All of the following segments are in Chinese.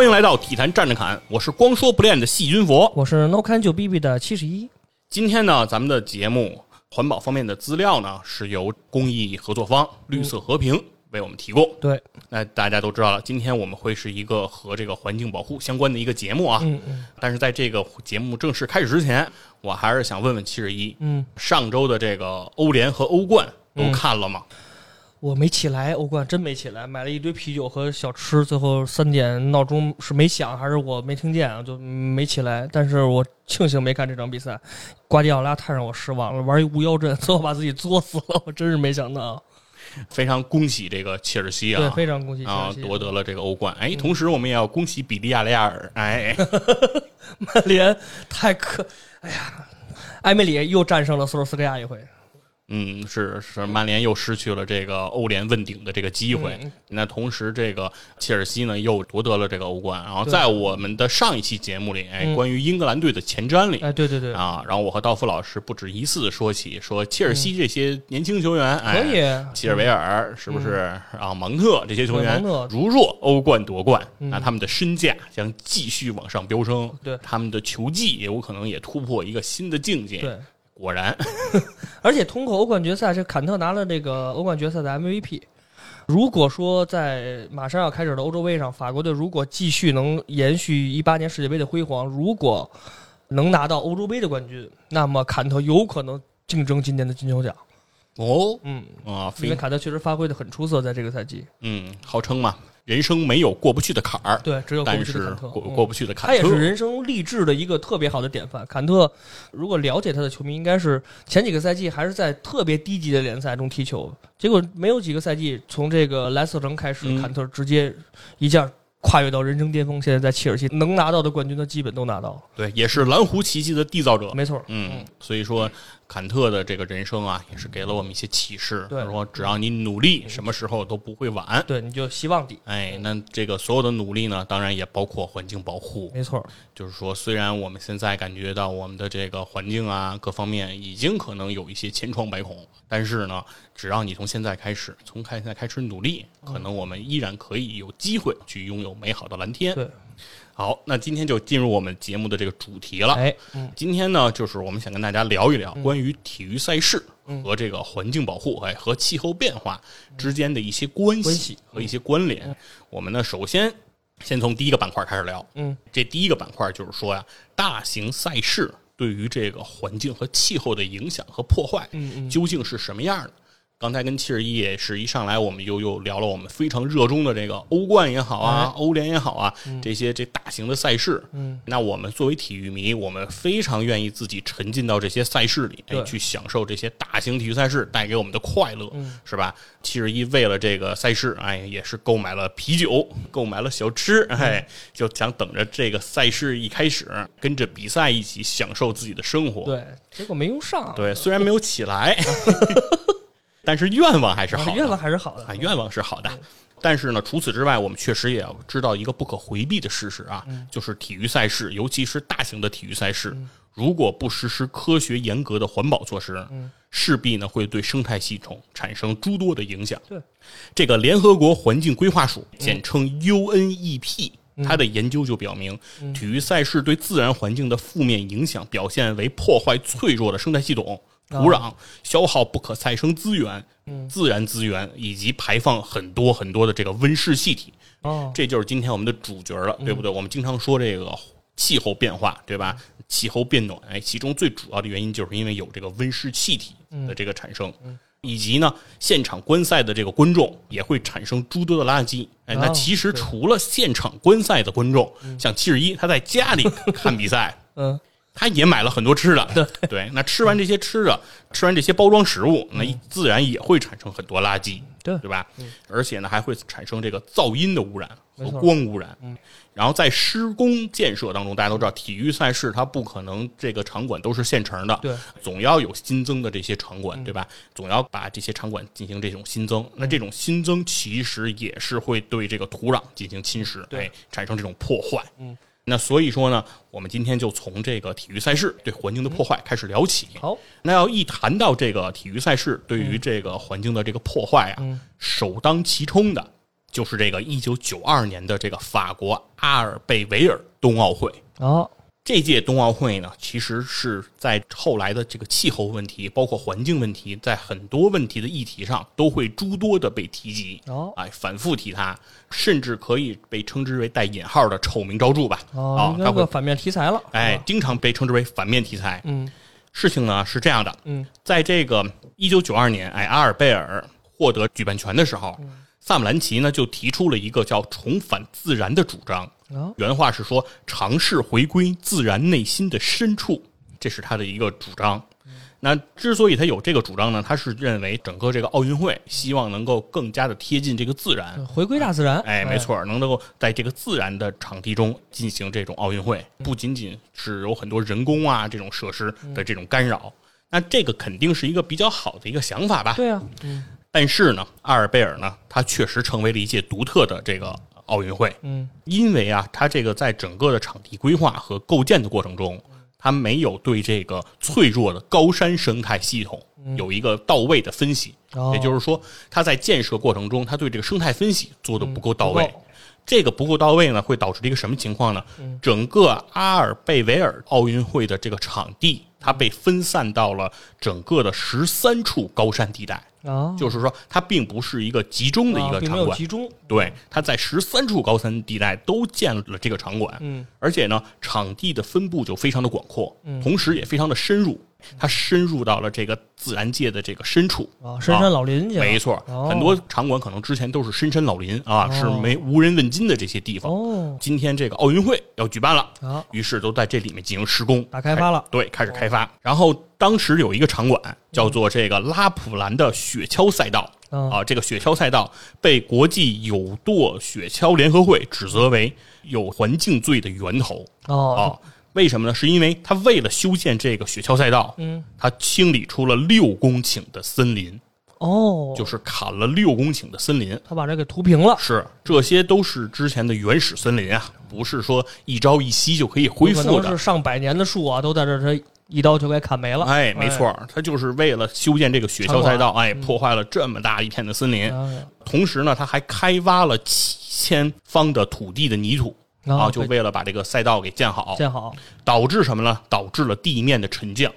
欢迎来到体坛站着侃，我是光说不练的细菌佛。我是 No 看就 B B 的七十一，今天呢，咱们的节目环保方面的资料呢，是由公益合作方绿色和平为我们提供。对，那大家都知道了，今天我们会是一个和这个环境保护相关的一个节目啊。嗯嗯但是在这个节目正式开始之前，我还是想问问七十一，嗯，上周的这个欧联和欧冠都看了吗？我没起来，欧冠真没起来，买了一堆啤酒和小吃，最后三点闹钟是没响，还是我没听见啊，就没起来。但是我庆幸没看这场比赛，瓜迪奥拉太让我失望了，玩一无腰阵，最后把自己作死了，我真是没想到。非常恭喜这个切尔西对，啊，非常恭喜啊，夺得了这个欧冠。哎，同时我们也要恭喜比利亚雷亚尔，哎，曼联太可，哎呀，埃梅里又战胜了索尔斯克亚一回。嗯，是是，曼联又失去了这个欧联问鼎的这个机会。嗯那同时，这个切尔西呢又夺得了这个欧冠。然后在我们的上一期节目里，哎，嗯关于英格兰队的前瞻里。哎，对对对，啊，然后我和道夫老师不止一次地说起，说切尔西这些年轻球员，哎，可以，齐尔维尔是不是啊？蒙特这些球员蒙特如若欧冠夺冠，嗯那他们的身价将继续往上飙升，对他们的球技也有可能也突破一个新的境界。对。果然，而且通过欧冠决赛，这坎特拿了这个欧冠决赛的 MVP。如果说在马上要开始的欧洲杯上，法国队如果继续能延续一八年世界杯的辉煌，如果能拿到欧洲杯的冠军，那么坎特有可能竞争今年的金球奖。哦嗯，啊，因为坎特确实发挥的很出色，在这个赛季。嗯，号称嘛，人生没有过不去的坎儿，对，只有过不去的坎特。嗯过过不去的坎特，他也是人生励志的一个特别好的典范。坎特，如果了解他的球迷，应该是前几个赛季还是在特别低级的联赛中踢球，结果没有几个赛季，从这个莱斯特城开始，嗯坎特直接一下跨越到人生巅峰。现在在切尔西能拿到的冠军，他基本都拿到了。对，也是蓝湖奇迹的缔造者。没错，嗯，所以说坎特的这个人生啊，也是给了我们一些启示。对他说只要你努力，什么时候都不会晚。对，你就希望底，哎，那这个所有的努力呢，当然也包括环境保护。没错，就是说，虽然我们现在感觉到我们的这个环境啊，各方面已经可能有一些千疮百孔，但是呢，只要你从现在开始，从现在开始努力，可能我们依然可以有机会去拥有美好的蓝天。对，好，那今天就进入我们节目的这个主题了。哎，嗯，今天呢，就是我们想跟大家聊一聊关于体育赛事和这个环境保护，哎，和气候变化之间的一些关系关系和一些关联。我们呢，首先先从第一个板块开始聊。嗯，这第一个板块就是说呀，大型赛事对于这个环境和气候的影响和破坏，嗯嗯究竟是什么样的？刚才跟七十一也是一上来，我们又又聊了我们非常热衷的这个欧冠也好啊，欧联也好啊，这些这大型的赛事。嗯，那我们作为体育迷，我们非常愿意自己沉浸到这些赛事里，哎，去享受这些大型体育赛事带给我们的快乐，嗯。是吧？七十一为了这个赛事，哎，也是购买了啤酒，购买了小吃，哎，就想等着这个赛事一开始，跟着比赛一起享受自己的生活。对，结果没用上，对，虽然没有起来，但是愿望还是好的。愿望还是好的啊，愿望是好的。但是呢，除此之外，我们确实也要知道一个不可回避的事实啊，就是体育赛事，尤其是大型的体育赛事，如果不实施科学严格的环保措施，势必呢会对生态系统产生诸多的影响。对，这个联合国环境规划署，简称 UNEP。它的研究就表明，体育赛事对自然环境的负面影响表现为破坏脆弱的生态系统、土壤，消耗不可再生资源、自然资源，以及排放很多很多的这个温室气体。哦，这就是今天我们的主角了，对不对？我们经常说这个气候变化，对吧？气候变暖，哎，其中最主要的原因就是因为有这个温室气体的这个产生。以及呢，现场观赛的这个观众也会产生诸多的垃圾。哎，那哦其实除了现场观赛的观众，像七十一他在家里看比赛，嗯，他也买了很多吃的。对对，那吃完这些吃的，吃完这些包装食物，那自然也会产生很多垃圾，对对吧？而且呢，还会产生这个噪音的污染和光污染。然后在施工建设当中，大家都知道，体育赛事它不可能这个场馆都是现成的，对，总要有新增的这些场馆，对吧？总要把这些场馆进行这种新增。那这种新增其实也是会对这个土壤进行侵蚀，对哎，产生这种破坏。嗯，那所以说呢，我们今天就从这个体育赛事对环境的破坏开始聊起。好，那要一谈到这个体育赛事对于这个环境的这个破坏啊，嗯首当其冲的就是这个一九九二年的这个法国阿尔贝维尔冬奥会。哦，这届冬奥会呢，其实是在后来的这个气候问题，包括环境问题，在很多问题的议题上，都会诸多的被提及。哦哎，反复提它，甚至可以被称之为带引号的“臭名昭著”吧。哦，啊它会应该个反面题材了。哎，啊，经常被称之为反面题材。嗯事情呢是这样的，嗯，在这个一九九二年，哎，阿尔贝尔获得举办权的时候，嗯萨姆兰奇呢就提出了一个叫“重返自然”的主张。啊，原话是说，尝试回归自然内心的深处，这是他的一个主张。那之所以他有这个主张呢，他是认为整个这个奥运会希望能够更加的贴近这个自然，回归大自然。哎，没，错，能够在这个自然的场地中进行这种奥运会，不仅仅是有很多人工啊这种设施的这种干扰，那这个肯定是一个比较好的一个想法吧。对啊，嗯但是呢，阿尔贝尔呢，他确实成为了一届独特的这个奥运会，嗯。因为啊，它这个在整个的场地规划和构建的过程中，它没有对这个脆弱的高山生态系统有一个到位的分析，哦。也就是说，它在建设过程中，它对这个生态分析做的不够到位。这个不够到位呢，会导致一个什么情况呢？整个阿尔贝维尔奥运会的这个场地，它被分散到了整个的十三处高山地带，啊，就是说，它并不是一个集中的一个场馆。有集中。对，它在十三处高山地带都建了这个场馆，嗯，而且呢，场地的分布就非常的广阔，嗯。同时也非常的深入，它深入到了这个自然界的这个深处。啊，深山老林去了。没错，哦很多场馆可能之前都是深山老林啊，哦是没无人问津的这些地方。哦，今天这个奥运会要举办了，啊，于是都在这里面进行施工，大开发了对，开始开发。然后当时有一个场馆叫做这个拉普兰的雪橇赛道。嗯啊，这个雪橇赛道被国际有舵雪橇联合会指责为有环境罪的源头哦，啊。为什么呢？是因为他为了修建这个雪橇赛道，嗯，他清理出了六公顷的森林，哦，就是砍了六公顷的森林。他把这给涂平了，是，这些都是之前的原始森林啊，不是说一朝一夕就可以恢复的是。上百年的树啊，都在这儿，他一刀就给砍没了。哎，没错，他就是为了修建这个雪橇赛道，哎，破坏了这么大一片的森林。哎，同时呢，他还开挖了七千方的土地的泥土啊，啊就为了把这个赛道给建好，建好。导致什么呢？导致了地面的沉降。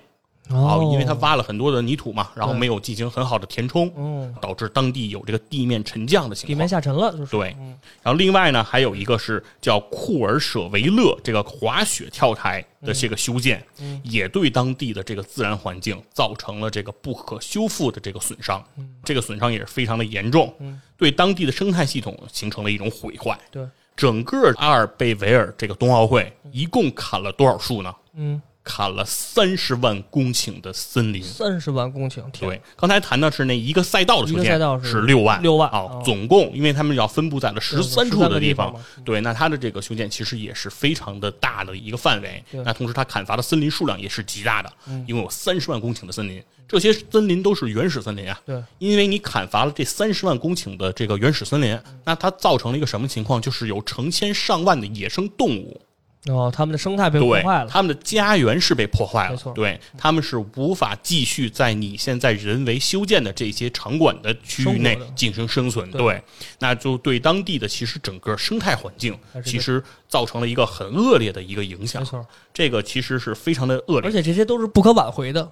啊哦，，因为它挖了很多的泥土嘛，然后没有进行很好的填充，嗯，导致当地有这个地面沉降的情况。地面。下沉了，就是。对。嗯，然后另外呢，还有一个是叫库尔舍维勒这个滑雪跳台的这个修建，嗯。也对当地的这个自然环境造成了这个不可修复的这个损伤，这个损伤也是非常的严重，嗯。对当地的生态系统形成了一种毁坏。对，整个阿尔贝维尔这个冬奥会一共砍了多少树呢？嗯，砍了三十万公顷的森林。三十万公顷，对，刚才谈的是那一个赛道的修建赛道是是六万，啊六万哦，总共因为他们要分布在了十三处的地方。对，那它的这个修建其实也是非常的大的一个范围。那同时，它砍伐的森林数量也是极大的，一共有三十万公顷的森林，这些森林都是原始森林啊。对，因为你砍伐了这三十万公顷的这个原始森林，嗯。那它造成了一个什么情况？就是有成千上万的野生动物，哦，他们的生态被破坏，了，他们的家园是被破坏了没错，对，他们是无法继续在你现在人为修建的这些场馆的区域内进行生存，对。对，那就对当地的其实整个生态环境其实造成了一个很恶劣的一个影响。没，错，这个其实是非常的恶劣，而且这些都是不可挽回的，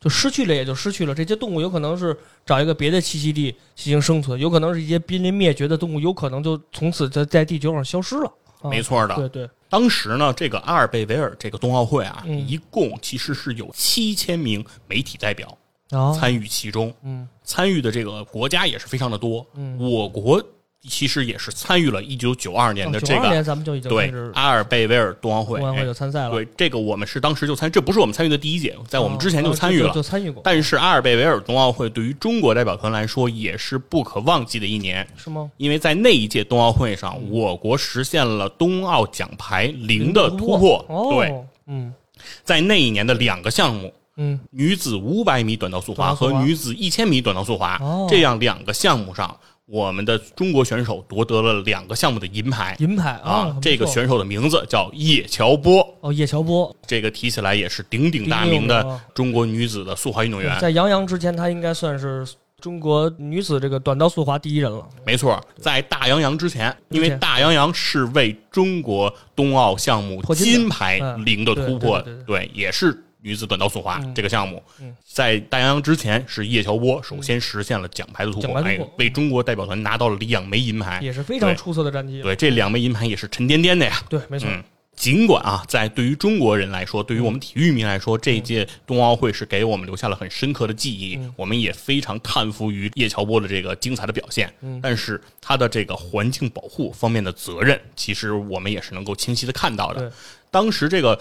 就失去了也就失去了。这些动物有可能是找一个别的栖息地进行生存，有可能是一些濒临灭绝的动物，有可能就从此在在地球上消失了。啊没错的。对对，当时呢，这个阿尔贝维尔这个冬奥会啊，嗯。一共其实是有七千名媒体代表啊，参与其中，嗯。参与的这个国家也是非常的多。嗯。我国其实也是参与了一九九二年的这哦92个、年咱们就已经对阿尔贝维尔冬奥会。冬奥会哎就参赛了，对，这个我们是当时就参，这不是我们参与的第一届，在我们之前就哦参与了。就就参与过，但是阿尔贝维尔冬奥会对于中国代表团来说也是不可忘记的一年，是吗？因为在那一届冬奥会上，我国实现了冬奥奖牌零的突破。哦，对，，嗯在那一年的两个项目，嗯，女子五百米短道速滑短道速滑和女子一千米短道速滑，哦这样两个项目上，我们的中国选手夺得了两个项目的银牌。银牌啊，这个选手的名字叫叶乔波，哦，叶乔波，这个提起来也是鼎鼎大名的中国女子的速滑运动员。在杨洋之前，她应该算是中国女子这个短道速滑第一人了。没错，在大杨洋之前，因为大杨洋是为中国冬奥项目金牌嗯。零的突破，对，也是女子短道速滑嗯这个项目嗯。在大洋洋之前，是叶乔波首先实现了奖牌的突破，哎为中国代表团拿到了两枚银牌。也是非常出色的战绩。对，这两枚银牌也是沉甸甸的呀。对，没错，嗯，尽管啊，在对于中国人来说，对于我们体育迷来说，这一届冬奥会是给我们留下了很深刻的记忆。嗯我们也非常叹服于叶乔波的这个精彩的表现。嗯但是他的这个环境保护方面的责任，其实我们也是能够清晰的看到的。当时这个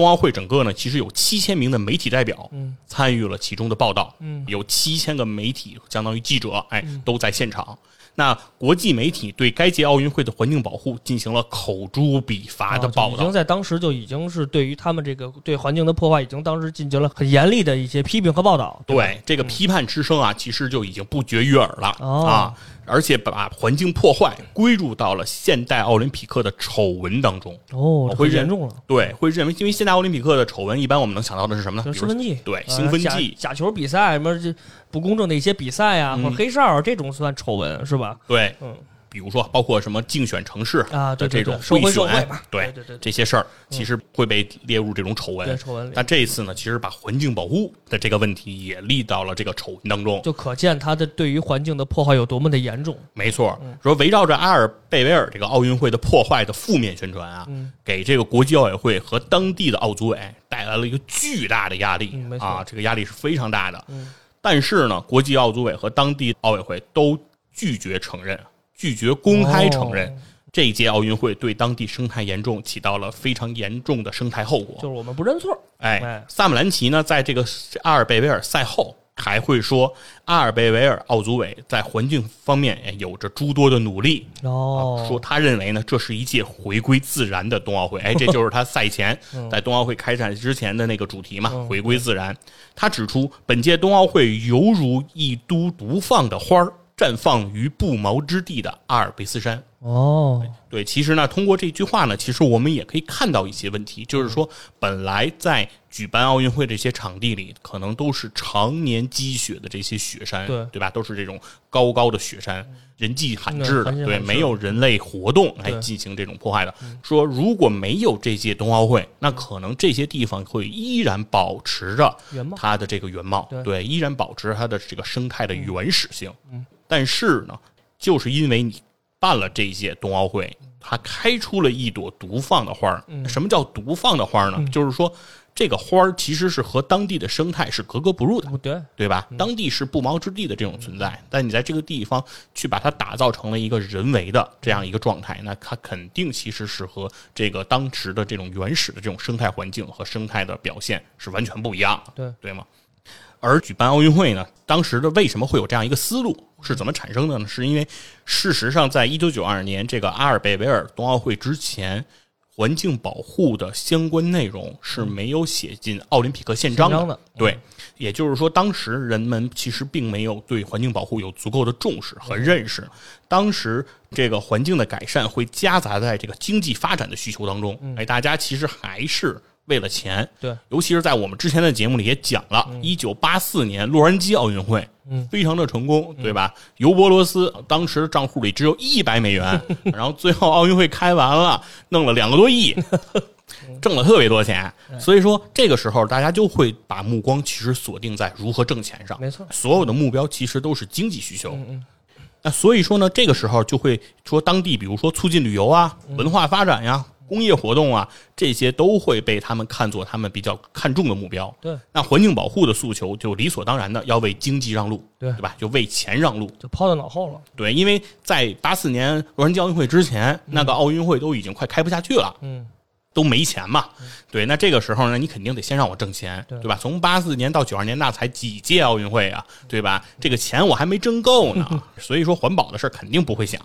冬奥会整个呢，其实有七千名的媒体代表嗯参与了其中的报道，嗯有七千个媒体，相当于记者，哎，都在现场。那国际媒体对该届奥运会的环境保护进行了口诛笔伐的啊报道就已经，在当时就已经是对于他们这个对环境的破坏，已经当时进行了很严厉的一些批评和报道。吧对这个批判之声啊，其实就已经不绝于耳了、哦啊，而且把环境破坏归入到了现代奥林匹克的丑闻当中。哦，这会严重了。对，会认为，因为现代奥林匹克的丑闻，一般我们能想到的是什么呢？兴奋剂，对兴奋剂假球比赛什么这不公正的一些比赛啊，嗯或者黑哨这种算丑闻是吧？对，嗯比如说包括什么竞选城市啊，的这种贿选对对对对这些事儿，其实会被列入这种丑闻。对丑闻但这一次呢，其实把环境保护的这个问题也立到了这个丑闻当中。就可见它的对于环境的破坏有多么的严重。没错，嗯说围绕着阿尔贝维尔这个奥运会的破坏的负面宣传啊，嗯给这个国际奥委会和当地的奥组委带来了一个巨大的压力、嗯啊，这个压力是非常大的。嗯但是呢，国际奥组委和当地奥委会都拒绝承认，拒绝公开承认。哦这一届奥运会对当地生态严重起到了非常严重的生态后果。就是我们不认错。哎哎，萨姆兰奇呢，在这个阿尔贝维尔赛后还会说，阿尔贝维尔奥组委在环境方面哎有着诸多的努力。哦，说他认为呢，这是一届回归自然的冬奥会。哎，这就是他赛前在冬奥会开战之前的那个主题嘛，嗯回归自然。他指出，本届冬奥会犹如一都独放的花儿，绽放于不毛之地的阿尔卑斯山。哦，对，其实呢，通过这句话呢，其实我们也可以看到一些问题，就是说，本来在举办奥运会这些场地里，可能都是常年积雪的这些雪山，对吧？都是这种高高的雪山，人迹罕至的，对，没有人类活动来进行这种破坏的。说如果没有这届冬奥会，那可能这些地方会依然保持着它的这个原貌，对依然保持它的这个生态的原始性。嗯，但是呢，就是因为你办了这一届冬奥会，它开出了一朵独放的花什么叫独放的花儿呢？就是说，这个花儿其实是和当地的生态是格格不入的。对，对吧？当地是不毛之地的这种存在，但你在这个地方去把它打造成了一个人为的这样一个状态，那它肯定其实是和这个当时的这种原始的这种生态环境和生态的表现是完全不一样的，对对吗？而举办奥运会呢，当时的为什么会有这样一个思路，是怎么产生的呢？是因为事实上，在一九九二年这个阿尔贝维尔冬奥会之前，环境保护的相关内容是没有写进奥林匹克宪章的对，也就是说，当时人们其实并没有对环境保护有足够的重视和认识。当时这个环境的改善会夹杂在这个经济发展的需求当中。哎，大家其实还是为了钱。对，尤其是在我们之前的节目里也讲了，一九八四年洛杉矶奥运会，嗯非常的成功，对吧？尤伯罗斯当时账户里只有一百美元，然后最后奥运会开完了，弄了两个多亿。挣了特别多钱，所以说这个时候大家就会把目光其实锁定在如何挣钱上。没错所有的目标其实都是经济需求。嗯嗯那所以说呢，这个时候就会说当地，比如说促进旅游啊、嗯文化发展呀、工业活动啊，这些都会被他们看作他们比较看重的目标。对，那环境保护的诉求就理所当然的要为经济让路，对对吧？就为钱让路。就抛在脑后了。对，因为在八四年洛杉矶奥运会之前，那个奥运会都已经快开不下去了，嗯，都没钱嘛。对，那这个时候呢，你肯定得先让我挣钱，对对吧？从八四年到九二年，那才几届奥运会啊，对吧？这个钱我还没挣够呢，所以说环保的事儿肯定不会想。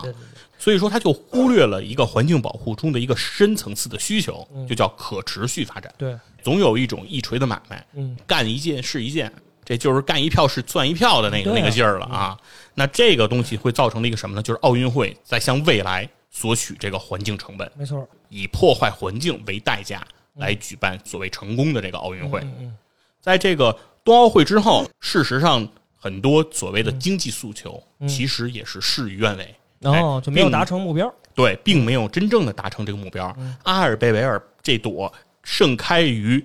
所以说，他就忽略了一个环境保护中的一个深层次的需求，就叫可持续发展。对，总有一种一锤的买卖，嗯，干一件是一件，这就是干一票是赚一票的那个那个劲儿了啊。那这个东西会造成了一个什么呢？就是奥运会在向未来索取这个环境成本，没错。以破坏环境为代价来举办所谓成功的这个奥运会。在这个冬奥会之后，事实上很多所谓的经济诉求嗯其实也是事与愿违。哦就没有达成目标。对，并没有真正的达成这个目标。嗯阿尔贝维尔这朵盛开于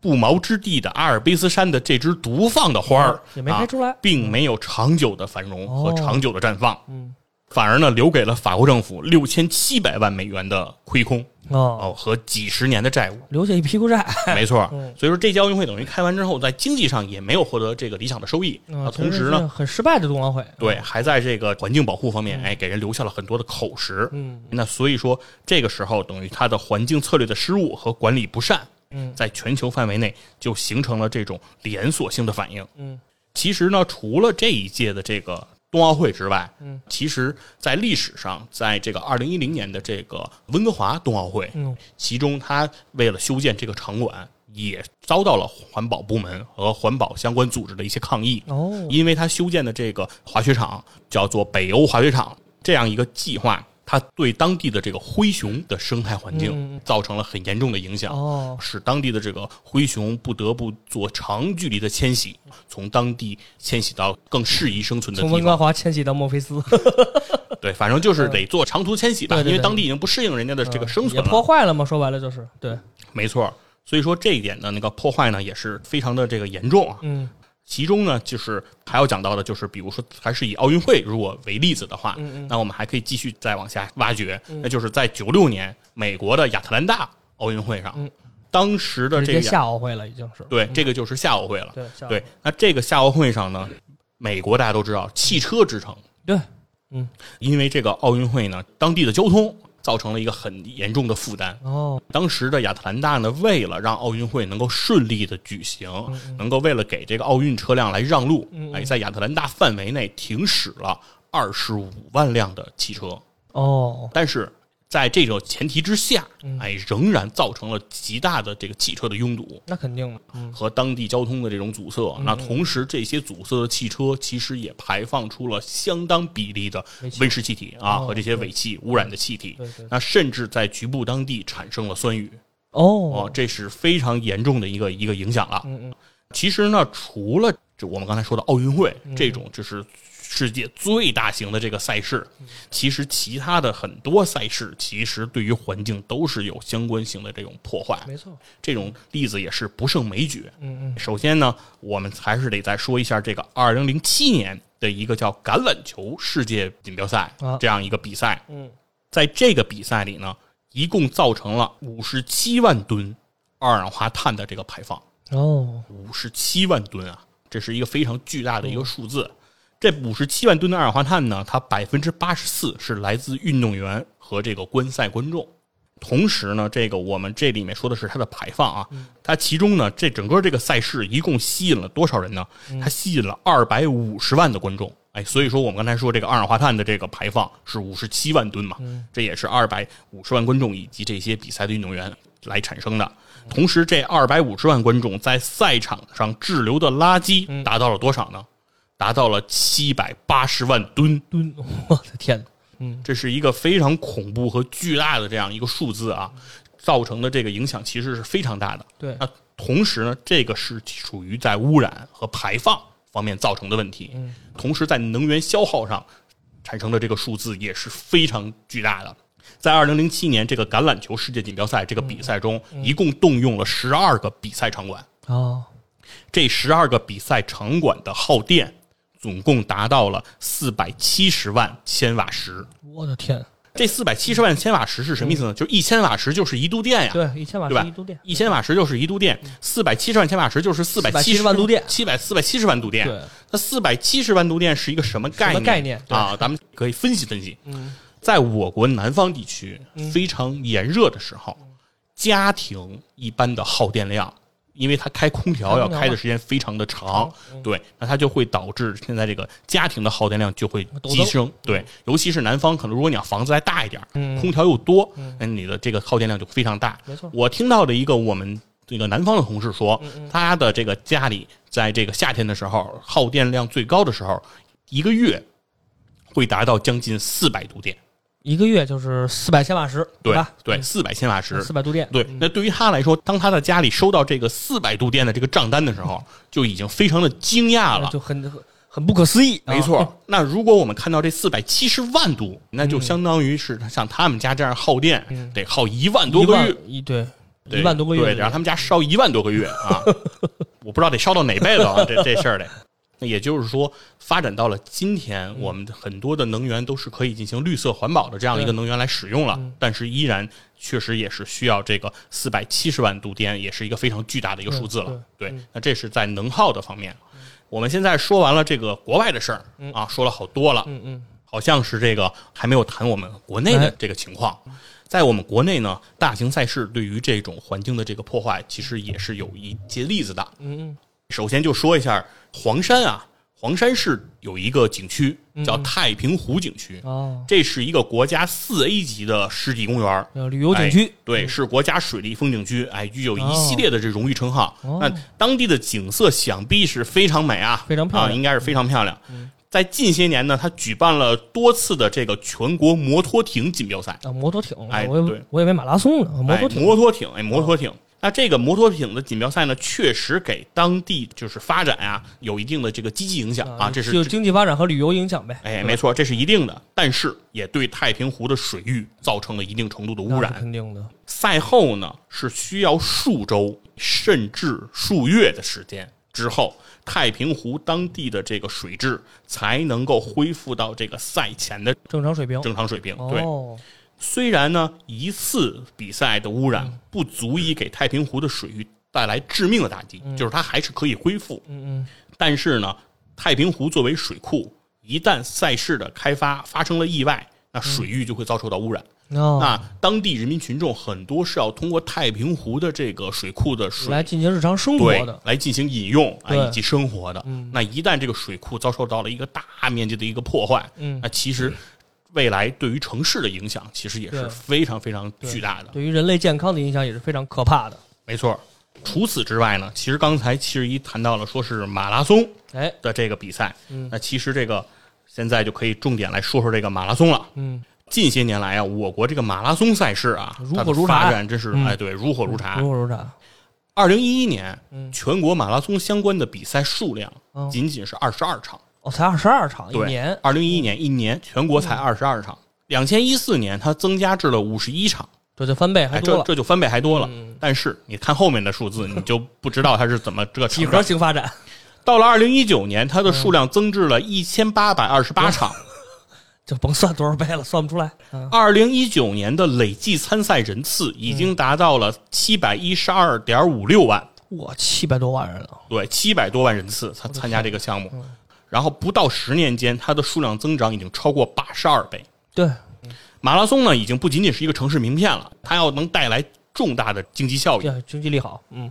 不毛之地的阿尔卑斯山的这只独放的花儿哦也没开出来啊，并没有长久的繁荣和哦长久的绽放，嗯，反而呢留给了法国政府六千七百万美元的亏空哦，哦和几十年的债务。留下一屁股债。没错 嗯，所以说这届奥运会等于开完之后，在经济上也没有获得这个理想的收益啊啊，同时呢，，很失败的冬奥会。对，还在这个环境保护方面，哎，给人留下了很多的口实。嗯那所以说，这个时候等于它的环境策略的失误和管理不善，嗯在全球范围内就形成了这种连锁性的反应。嗯其实呢，除了这一届的这个冬奥会之外，嗯，其实在历史上，在这个二零一零年的这个温哥华冬奥会，嗯。其中他为了修建这个场馆，也遭到了环保部门和环保相关组织的一些抗议。哦。因为他修建的这个滑雪场叫做北欧滑雪场这样一个计划，它对当地的这个灰熊的生态环境嗯造成了很严重的影响，哦使当地的这个灰熊不得不做长距离的迁徙，从当地迁徙到更适宜生存的地方从温哥方。华迁徙到墨菲斯，对，反正就是得做长途迁徙吧，对对对因为当地已经不适应人家的这个生存了。破坏了嘛？说白了就是对，没错，所以说这一点的那个破坏呢，也是非常的这个严重啊。嗯其中呢，就是还要讲到的，就是比如说，还是以奥运会如果为例子的话，嗯嗯。那我们还可以继续再往下挖掘，那就是在九六年美国的亚特兰大奥运会上，嗯。当时的这个夏奥会了，已经是。对，这个就是夏奥会了。对对，那这个夏奥会上呢，美国大家都知道汽车之城，对。嗯。因为这个奥运会呢，当地的交通造成了一个很严重的负担。哦。当时的亚特兰大呢，为了让奥运会能够顺利的举行，能够为了给这个奥运车辆来让路，哎，在亚特兰大范围内停驶了二十五万辆的汽车，哦。但是在这种前提之下，哎，仍然造成了极大的这个汽车的拥堵。那肯定的，嗯和当地交通的这种阻塞，那同时这些阻塞的汽车其实也排放出了相当比例的温室气体啊哦和这些尾气污染的气体那甚至在局部当地产生了酸雨哦哦，这是非常严重的一个一个影响了。嗯嗯其实呢，除了就我们刚才说的奥运会这种就是世界最大型的这个赛事，其实其他的很多赛事其实对于环境都是有相关性的这种破坏。没错，这种例子也是不胜枚举。嗯嗯首先呢，我们还是得再说一下这个二零零七年的一个叫橄榄球世界锦标赛啊这样一个比赛，嗯在这个比赛里呢，一共造成了五十七万吨二氧化碳的这个排放，哦五十七万吨啊，这是一个非常巨大的一个数字。这五十七万吨的二氧化碳呢，它百分之八十四是来自运动员和这个观赛观众。同时呢，这个我们这里面说的是它的排放啊，它其中呢，这整个这个赛事一共吸引了多少人呢？它吸引了二百五十万的观众。哎，所以说我们刚才说这个二氧化碳的这个排放是五十七万吨嘛，这也是二百五十万观众以及这些比赛的运动员来产生的。同时，这二百五十万观众在赛场上滞留的垃圾达到了多少呢？达到了七百八十万吨。吨，我的天，这是一个非常恐怖和巨大的这样一个数字啊，造成的这个影响其实是非常大的。对。那同时呢，这个是属于在污染和排放方面造成的问题，同时在能源消耗上产生的这个数字也是非常巨大的。在二零零七年这个橄榄球世界锦标赛这个比赛中，一共动用了十二个比赛场馆，哦。这十二个比赛场馆的耗电总共达到了四百七十万千瓦时。我的天，这四百七十万千瓦时是什么意思呢？就是一千瓦时就是一度电呀。对，一千瓦时一度电，一千瓦时就是一度电，四百七十万千瓦时就是四百470万度电七百四百七十万度电。对，那四百七十万度电是一个什么概念？概念对啊？咱们可以分析分析。嗯，在我国南方地区嗯非常炎热的时候，家庭一般的耗电量，因为它开空调要开的时间非常的长对，那它就会导致现在这个家庭的耗电量就会激升。对，尤其是南方，可能如果你要房子再大一点，嗯空调又多，那你的这个耗电量就非常大。没错我听到的一个我们这个南方的同事说，嗯他的这个家里在这个夏天的时候，耗电量最高的时候，一个月会达到将近四百度电。一个月就是四百千瓦时，对吧？对，四百千瓦时。四百度电，对，那对于他来说，当他在家里收到这个四百度电的这个账单的时候，就已经非常的惊讶了。就很很很不可思议。啊没错，那如果我们看到这四百七十万度，那就相当于是像他们家这样耗电，得耗一万多个月，一对对一万多个月，对，让他们家烧一万多个月啊！我不知道得烧到哪辈子啊，这这事儿得。那也就是说，发展到了今天，我们的很多的能源都是可以进行绿色环保的这样一个能源来使用了，但是依然确实也是需要这个四百七十万度电，也是一个非常巨大的一个数字了。对，那这是在能耗的方面。我们现在说完了这个国外的事儿啊，说了好多了，嗯嗯，好像是这个还没有谈我们国内的哎这个情况。在我们国内呢，大型赛事对于这种环境的这个破坏，其实也是有一些例子的。嗯嗯，首先就说一下黄山啊，黄山市有一个景区叫太平湖景区，哦，这是一个国家四 A 级的湿地公园。呃旅游景区。哎，对，是国家水利风景区，哎，具有一系列的这荣誉称号。哦。那当地的景色想必是非常美啊，非常漂亮。应该是非常漂亮。在近些年呢，他举办了多次的这个全国摩托艇锦标赛，啊，摩托艇，哎我以对。为我以为马拉松呢，摩托哎，艇，摩托艇，哎，摩托艇。那这个摩托艇的锦标赛呢，确实给当地就是发展啊有一定的这个积极影响啊，这是就经济发展和旅游影响呗。哎，没错，这是一定的，但是也对太平湖的水域造成了一定程度的污染。肯定的。赛后呢，是需要数周甚至数月的时间之后，太平湖当地的这个水质才能够恢复到这个赛前的正常水平。正常水平。对，哦，虽然呢一次比赛的污染不足以给太平湖的水域带来致命的打击，就是它还是可以恢复。嗯但是呢，太平湖作为水库，一旦赛事的开发发生了意外，那水域就会遭受到污染。那当地人民群众很多是要通过太平湖的这个水库的水来进行日常生活对的，来进行饮用啊对以及生活的。那一旦这个水库遭受到了一个大面积的一个破坏，嗯。那其实未来对于城市的影响其实也是非常非常巨大的。对于人类健康的影响也是非常可怕的。没错。除此之外呢，其实刚才七十一谈到了说是马拉松哎，的这个比赛，嗯那其实这个现在就可以重点来说说这个马拉松了。嗯，近些年来啊，我国这个马拉松赛事啊，如火如茶发展真是嗯哎，对，如火如茶。如火如茶。二零一一年，嗯全国马拉松相关的比赛数量嗯仅仅是二十二场。哦，才二十二场一年，二零一一年一年全国才二十二场，两千一四年它增加至了五十一场，这就翻倍还哎，多了，这这就翻倍还多了。嗯。但是你看后面的数字，你就不知道它是怎么这个几何。型发展。到了二零一九年，它的数量增至了一千八百二十八场。就甭算多少倍了，算不出来。嗯，二零一九年的累计参赛人次已经达到了七百一十二点五六万，哇，七百多万人了，对，七百多万人次参参加这个项目。然后不到十年间，它的数量增长已经超过八十二倍。对，马拉松呢，已经不仅仅是一个城市名片了，它要能带来重大的经济效益。这经济利好，嗯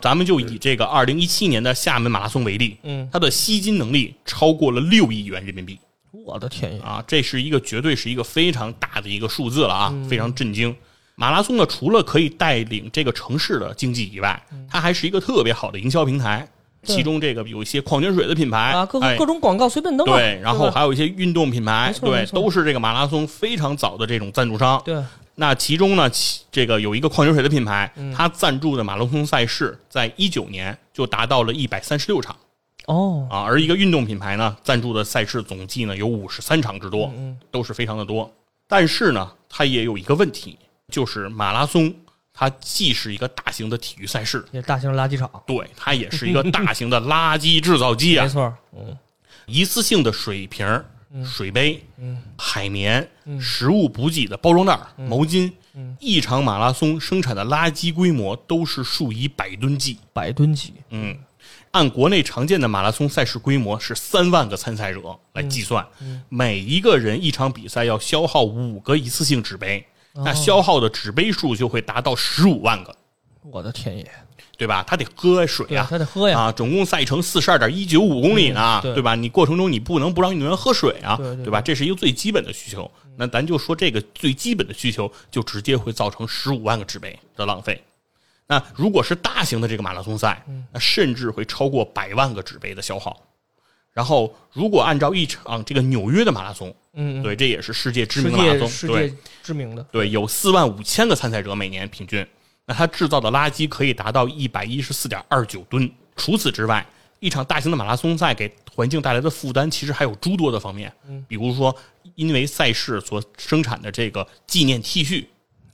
咱们就以这个二零一七年的厦门马拉松为例，嗯，它的吸金能力超过了六亿元人民币我的天呀，啊，这是一个绝对是一个非常大的一个数字了啊，嗯非常震惊。马拉松呢，除了可以带领这个城市的经济以外，它还是一个特别好的营销平台。其中这个有一些矿泉水的品牌啊，各种广告随便登啊，对，然后还有一些运动品牌对都是这个马拉松非常早的这种赞助商。对，那其中呢，这个有一个矿泉水的品牌，嗯。它赞助的马拉松赛事，在一九年就达到了一百三十六场。哦，啊，而一个运动品牌呢，赞助的赛事总计呢有五十三场之多，嗯。都是非常的多。但是呢，它也有一个问题，就是马拉松它既是一个大型的体育赛事，也大型垃圾场，对，它也是一个大型的垃圾制造机啊 没。错，嗯，一次性的水瓶儿水杯、嗯海绵、嗯食物补给的包装袋、毛巾。一场马拉松生产的垃圾规模都是数以百吨计。百吨计，嗯，按国内常见的马拉松赛事规模是三万个参赛者来计算，每一个人一场比赛要消耗五个一次性纸杯，那消耗的纸杯数就会达到十五万个，我的天爷！对吧？他得喝水对呀、他得喝呀。啊，总共赛程四十二点一九五公里呢，嗯对吧？你过程中你不能不让运动员喝水啊，对对吧？这是一个最基本的需求。那咱就说这个最基本的需求，就直接会造成十五万个纸杯的浪费。那如果是大型的这个马拉松赛，嗯那甚至会超过百万个纸杯的消耗。然后，如果按照一场这个纽约的马拉松，嗯，嗯，对，这也是世界知名的马拉松，对界知名的，对，有四万五千个参赛者每年平均，那它制造的垃圾可以达到一百一十四点二九吨。除此之外，一场大型的马拉松赛给环境带来的负担，其实还有诸多的方面，比如说因为赛事所生产的这个纪念 T 恤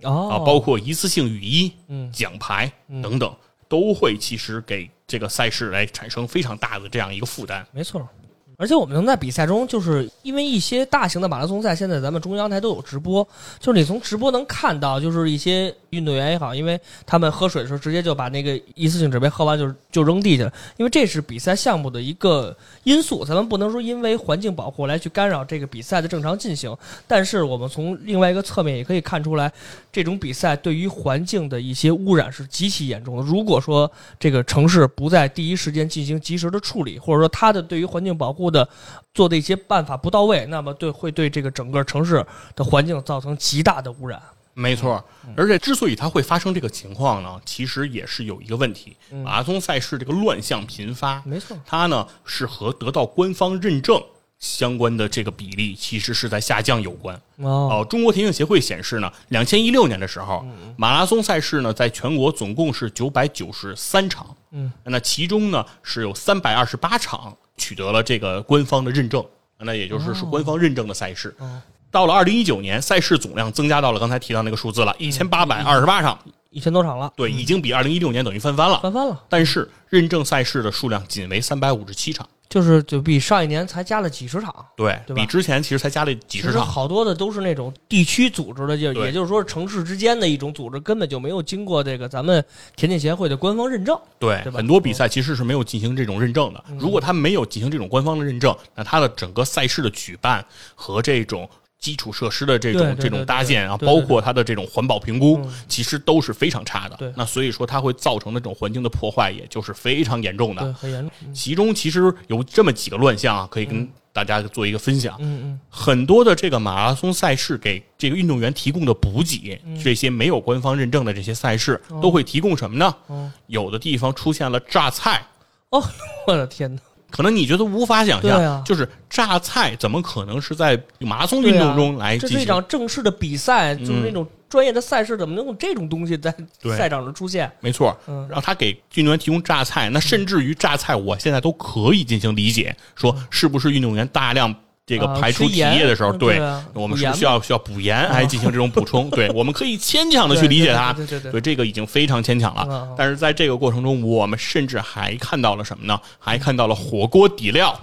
啊，哦，包括一次性雨衣、嗯。奖牌等等，都会其实给这个赛事来产生非常大的这样一个负担。没错。而且我们能在比赛中，就是因为一些大型的马拉松赛，现在咱们中央台都有直播，就是你从直播能看到，就是一些运动员也好，因为他们喝水的时候直接就把那个一次性纸杯喝完就就扔地去了，因为这是比赛项目的一个因素，咱们不能说因为环境保护来去干扰这个比赛的正常进行，但是我们从另外一个侧面也可以看出来，这种比赛对于环境的一些污染是极其严重的。如果说这个城市不在第一时间进行及时的处理，或者说它的对于环境保护的做的一些办法不到位，那么对会对这个整个城市的环境造成极大的污染。没错，而且之所以它会发生这个情况呢，其实也是有一个问题，马拉松赛事这个乱象频发，没错，它呢是和得到官方认证相关的这个比例其实是在下降有关。哦，哦，中国田径协会显示呢，两千一六年的时候，马拉松赛事呢在全国总共是九百九十三场，嗯，那其中呢是有三百二十八场取得了这个官方的认证，那也就是是官方认证的赛事。哦。到了二零一九年，赛事总量增加到了刚才提到那个数字了，一千八百二十八场，一千多场了，对，已经比二零一六年等于翻番了。翻番了，但是认证赛事的数量仅为三百五十七场，就是就比上一年才加了几十场。对对吧比之前其实才加了几其实十场。好多的都是那种地区组织的，就对也就是说城市之间的一种组织，根本就没有经过这个咱们田径协会的官方认证。对，对很多比赛其实是没有进行这种认证的。如果他没有进行这种官方的认证，那他的整个赛事的举办和这种基础设施的这种这种搭建啊，包括它的这种环保评估嗯，其实都是非常差的。那所以说，它会造成的这种环境的破坏，也就是非常严重，的。很严重。其中其实有这么几个乱象啊，可以跟大家做一个分享。嗯嗯很多的这个马拉松赛事给这个运动员提供的补给，嗯这些没有官方认证的这些赛事，都会提供什么呢？哦有的地方出现了榨菜，哦，我的天哪！可能你觉得无法想象，啊。就是榨菜怎么可能是在马拉松运动中来这进行？是一场正式的比赛，就是那种专业的赛事，怎么能有这种东西在赛场上出现？没错，嗯。让他给运动员提供榨菜，那甚至于榨菜，我现在都可以进行理解，说是不是运动员大量这个啊排出体液的时候，嗯对我们是需要需要补盐来进行这种补充，对，我们可以牵强的去理解它，对对对对对对，这个已经非常牵强了嗯。但是在这个过程中，我们甚至还看到了什么呢？还看到了火锅底料，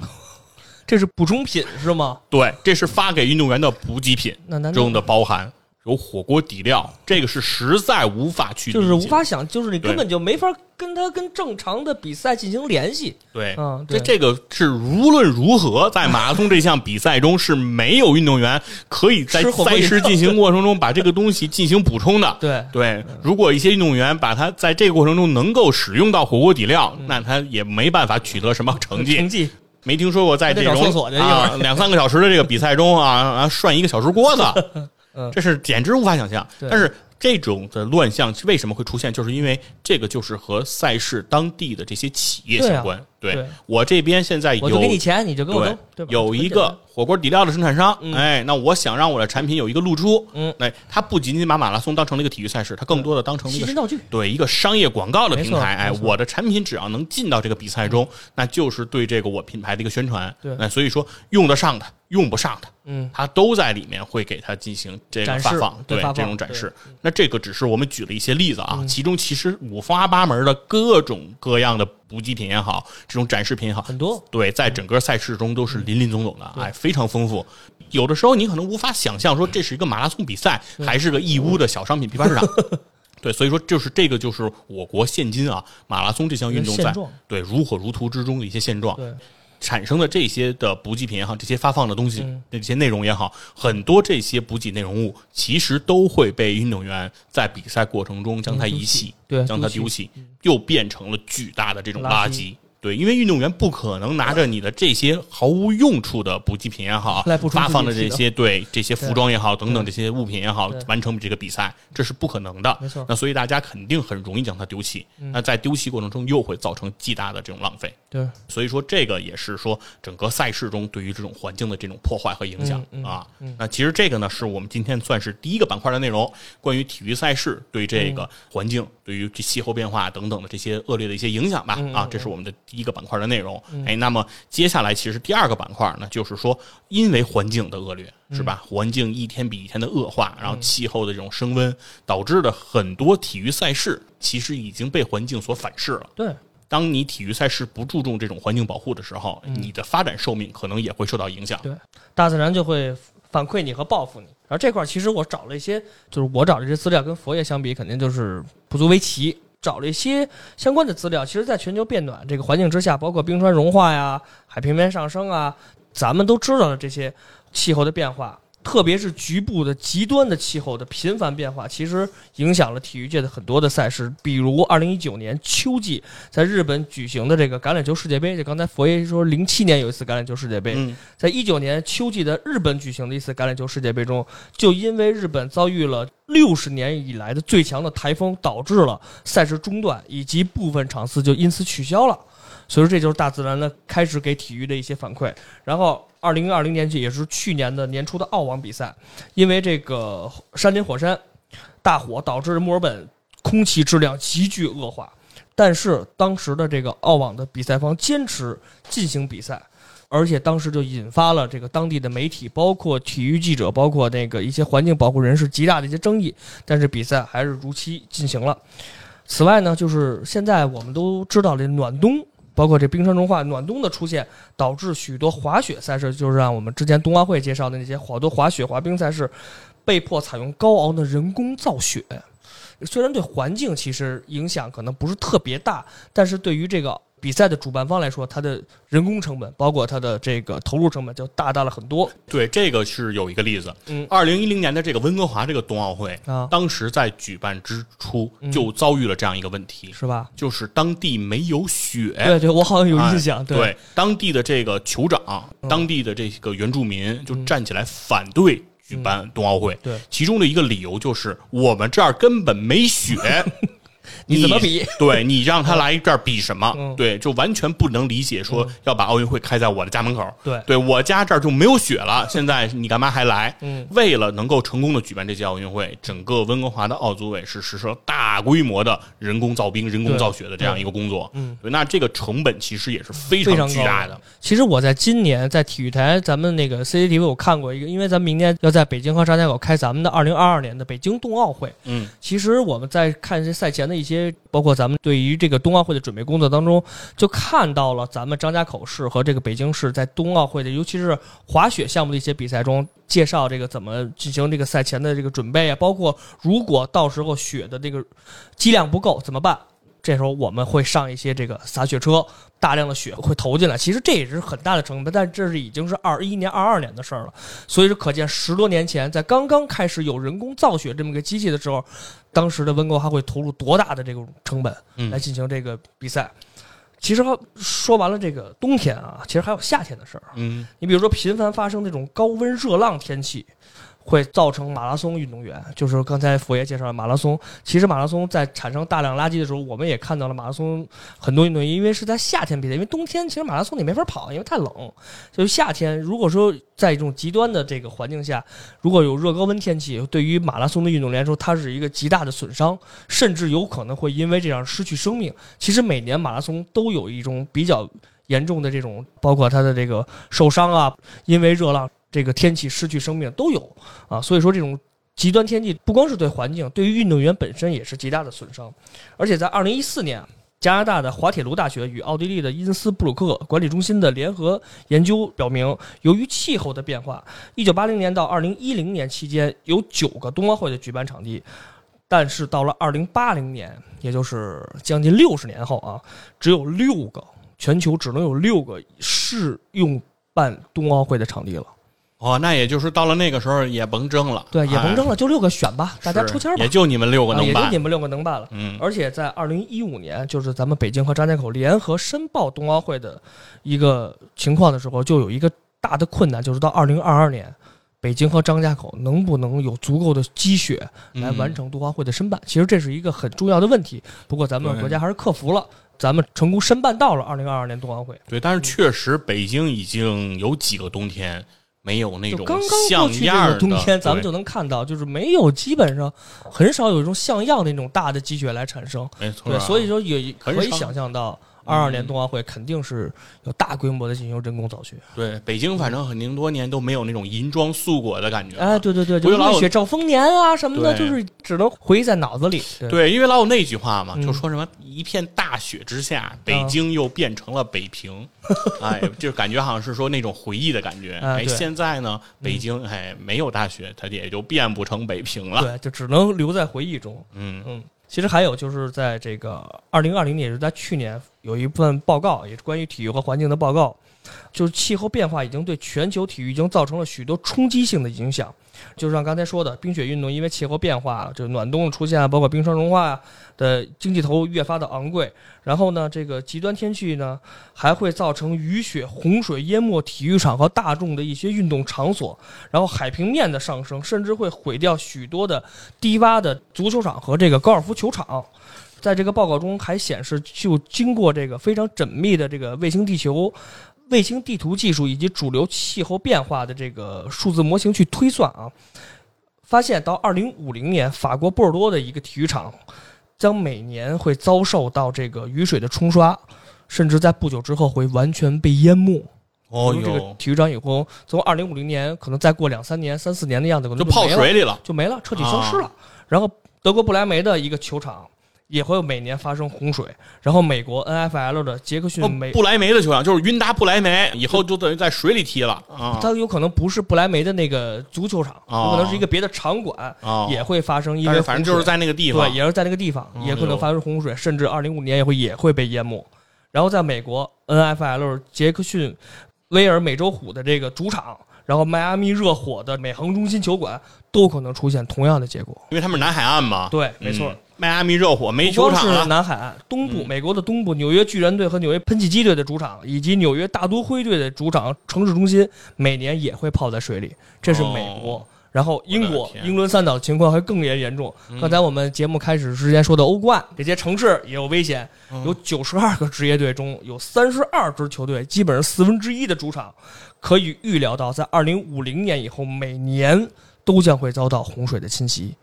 这是补充品是吗？对，这是发给运动员的补给品那中的包含有火锅底料，这个是实在无法去，就是无法想，就是你根本就没法跟他跟正常的比赛进行联系。对，嗯这这个是无论如何，在马拉松这项比赛中是没有运动员可以在赛事进行过程中把这个东西进行补充的。对对，如果一些运动员把他在这个过程中能够使用到火锅底料，那他也没办法取得什么成绩成。绩没听说过在这种啊两三个小时的这个比赛中啊啊涮一个小时锅子 嗯，这是简直无法想象。但是这种的乱象为什么会出现？就是因为这个就是和赛事当地的这些企业相关。对对我这边现在有我就给你钱，你就给我对？有一个火锅底料的生产商，嗯哎，那我想让我的产品有一个露出，嗯，哎，他不仅仅把马拉松当成了一个体育赛事，他更多的当成了一个道具，对一个商业广告的平台，哎，我的产品只要能进到这个比赛中，那就是对这个我品牌的一个宣传。对那所以说用得上的、用不上的，嗯，它都在里面会给它进行这个发放，对这种展示。那这个只是我们举了一些例子啊，其中其实五花八门的各种各样的补给品也好，这种展示品也好，很多。对，在整个赛事中都是林林总总的，哎，非常丰富。有的时候你可能无法想象说这是一个马拉松比赛，还是个义乌的小商品批发市场。对，所以说就是这个就是我国现今啊马拉松这项运动在对如火如荼之中的一些现状。对。产生的这些的补给品也好，这些发放的东西，这些内容也好，很多这些补给内容物其实都会被运动员在比赛过程中将它遗弃，对，将它丢弃，又变成了巨大的这种垃圾。对，因为运动员不可能拿着你的这些毫无用处的补给品也好，发放的这些对这些服装也好等等这些物品也好，完成这个比赛，这是不可能的。没错。那所以大家肯定很容易将它丢弃。那在丢弃过程中又会造成极大的这种浪费。对。所以说这个也是说整个赛事中对于这种环境的这种破坏和影响啊。那其实这个呢是我们今天算是第一个板块的内容，关于体育赛事对这个环境、对于这气候变化等等的这些恶劣的一些影响吧。啊，这是我们的。第一个板块的内容，哎，那么接下来其实第二个板块呢，就是说，因为环境的恶劣，是吧？环境一天比一天的恶化，然后气候的这种升温，导致的很多体育赛事其实已经被环境所反噬了。对，当你体育赛事不注重这种环境保护的时候，你的发展寿命可能也会受到影响。对，大自然就会反馈你和报复你。然后这块其实我找了一些，就是我找的这些资料跟佛爷相比，肯定就是不足为奇。找了一些相关的资料，其实，在全球变暖这个环境之下，包括冰川融化呀、海平面上升啊，咱们都知道的这些气候的变化。特别是局部的极端的气候的频繁变化，其实影响了体育界的很多的赛事。比如二零一九年秋季在日本举行的这个橄榄球世界杯，就刚才佛爷说零七年有一次橄榄球世界杯，在一九年秋季的日本举行的一次橄榄球世界杯中，就因为日本遭遇了六十年以来的最强的台风，导致了赛事中断，以及部分场次就因此取消了。所以说，这就是大自然的开始给体育的一些反馈。然后，二零二零年也是去年的年初的澳网比赛，因为这个山林火山大火导致墨尔本空气质量急剧恶化，但是当时的这个澳网的比赛方坚持进行比赛，而且当时就引发了这个当地的媒体、包括体育记者、包括那个一些环境保护人士极大的一些争议。但是比赛还是如期进行了。此外呢，就是现在我们都知道的暖冬。包括这冰川融化、暖冬的出现，导致许多滑雪赛事，就是让我们之前冬奥会介绍的那些好多滑雪、滑冰赛事，被迫采用高昂的人工造雪。虽然对环境其实影响可能不是特别大，但是对于这个。比赛的主办方来说，它的人工成本，包括它的这个投入成本，就大大了很多。对，这个是有一个例子。嗯，二零一零年的这个温哥华这个冬奥会啊，当时在举办之初就遭遇了这样一个问题，是吧？就是当地没有雪。对对，我好像有印象。对，当地的这个酋长，当地的这个原住民就站起来反对举办冬奥会。对，其中的一个理由就是我们这儿根本没雪。你怎么比？对你让他来这儿比什么？对，就完全不能理解，说要把奥运会开在我的家门口。对，对我家这儿就没有雪了，现在你干嘛还来？嗯，为了能够成功的举办这届奥运会，整个温哥华的奥组委是实施了大规模的人工造冰、人工造雪的这样一个工作。嗯，那这个成本其实也是非常巨大的。其实我在今年在体育台，咱们那个 CCTV 我看过一个，因为咱们明年要在北京和张家口开咱们的二零二二年的北京冬奥会。嗯，其实我们在看这赛前的一一些，包括。咱们对于这个冬奥会的准备工作当中，就看到了咱们张家口市和这个北京市在冬奥会的，尤其是滑雪项目的一些比赛中，介绍这个怎么进行这个赛前的这个准备啊，包括如果到时候雪的这个积量不够怎么办？这时候我们会上一些这个洒雪车，大量的雪会投进来。其实这也是很大的成本，但这是已经是二一年、二二年的事儿了。所以说，可见十多年前在刚刚开始有人工造雪这么个机器的时候，当时的温哥华会投入多大的这种成本来进行这个比赛。其实说完了这个冬天啊，其实还有夏天的事儿。嗯，你比如说频繁发生那种高温热浪天气。会造成马拉松运动员，就是刚才佛爷介绍的马拉松。其实马拉松在产生大量垃圾的时候，我们也看到了马拉松很多运动员，因为是在夏天比赛，因为冬天其实马拉松你没法跑，因为太冷。就是夏天，如果说在一种极端的这个环境下，如果有热高温天气，对于马拉松的运动员来说，它是一个极大的损伤，甚至有可能会因为这样失去生命。其实每年马拉松都有一种比较严重的这种，包括他的这个受伤啊，因为热浪。这个天气失去生命都有啊，所以说这种极端天气不光是对环境，对于运动员本身也是极大的损伤。而且在二零一四年，加拿大的滑铁卢大学与奥地利的因斯布鲁克管理中心的联合研究表明，由于气候的变化，一九八零年到二零一零年期间有九个冬奥会的举办场地，但是到了二零八零年，也就是将近六十年后啊，只有六个，全球只能有六个适用办冬奥会的场地了。哦，那也就是到了那个时候也甭争了，对，也甭争了，了，就六个选吧，大家是抽签吧也。就你们六个啊能办。也就你们六个能办了。嗯，而且在二零一五年，就是咱们北京和张家口联合申报冬奥会的一个情况的时候，就有一个大的困难，就是到二零二二年，北京和张家口能不能有足够的积雪来嗯完成冬奥会的申办？其实这是一个很重要的问题。不过咱们国家还是克服了，咱们成功申办到了二零二二年冬奥会。对，但是确实北京已经有几个冬天没有那种就刚刚像过去这样的个冬天，咱们就能看到，就是没有基本上很少有一种像样的那种大的积雪来产生。没错啊，对，所以说也可以想象到，二二年嗯冬奥会肯定是有大规模的进行人工造雪。对北京反正很多多年都没有那种银装素裹的感觉了。哎，对对对，就是雪兆丰年啊什么的，就是只能回忆在脑子里。对对，因为老有那句话嘛，嗯就说什么一片大雪之下，北京又变成了北平，哎，就感觉好像是说那种回忆的感觉。哎，现在呢，北京哎没有大雪，它也就变不成北平了。对，就只能留在回忆中。嗯嗯，其实还有就是在这个二零二零年，也是在去年，有一份报告，也是关于体育和环境的报告，就是气候变化已经对全球体育已经造成了许多冲击性的影响。就像刚才说的，冰雪运动因为气候变化，这暖冬的出现，包括冰川融化啊的经济投入越发的昂贵。然后呢，这个极端天气呢，还会造成雨雪、洪水淹没体育场和大众的一些运动场所，然后海平面的上升，甚至会毁掉许多的低洼的足球场和这个高尔夫球场。在这个报告中还显示，就经过这个非常缜密的这个卫星地球、卫星地图技术以及主流气候变化的这个数字模型去推算啊，发现到二零五零年，法国波尔多的一个体育场将每年会遭受到这个雨水的冲刷，甚至在不久之后会完全被淹没。哦这个哟，体育场以后，从二零五零年可能再过两三年、三四年的样子，可能就泡水里了。就没了，彻底消失了。然后德国不莱梅的一个球场也会每年发生洪水，然后美国 NFL 的杰克逊哦美，不莱梅的球场就是云达布莱梅，以后就等于在水里踢了啊它有可能不是布莱梅的那个足球场，哦有可能是一个别的场馆，啊！也会发生因但为反正就是在那个地方对，，也是在那个地方，嗯也可能发生洪水，甚至二零五年也会也会被淹没。然后在美国 NFL 杰克逊威尔美洲虎的这个主场，然后迈阿密热火的美恒中心球馆都可能出现同样的结果。因为他们是南海岸嘛。对，没错。嗯迈阿密热火没球场了。南海岸东部，嗯美国的东部，纽约巨人队和纽约喷气机队的主场，以及纽约大都会队的主场城市中心，每年也会泡在水里。这是美国。哦然后英国英伦三岛的情况会更严严重。嗯刚才我们节目开始之前说的欧冠，这些城市也有危险。嗯有九十二个职业队中有三十二支球队，基本上四分之一的主场，可以预料到在二零五零年以后，每年都将会遭到洪水的侵袭。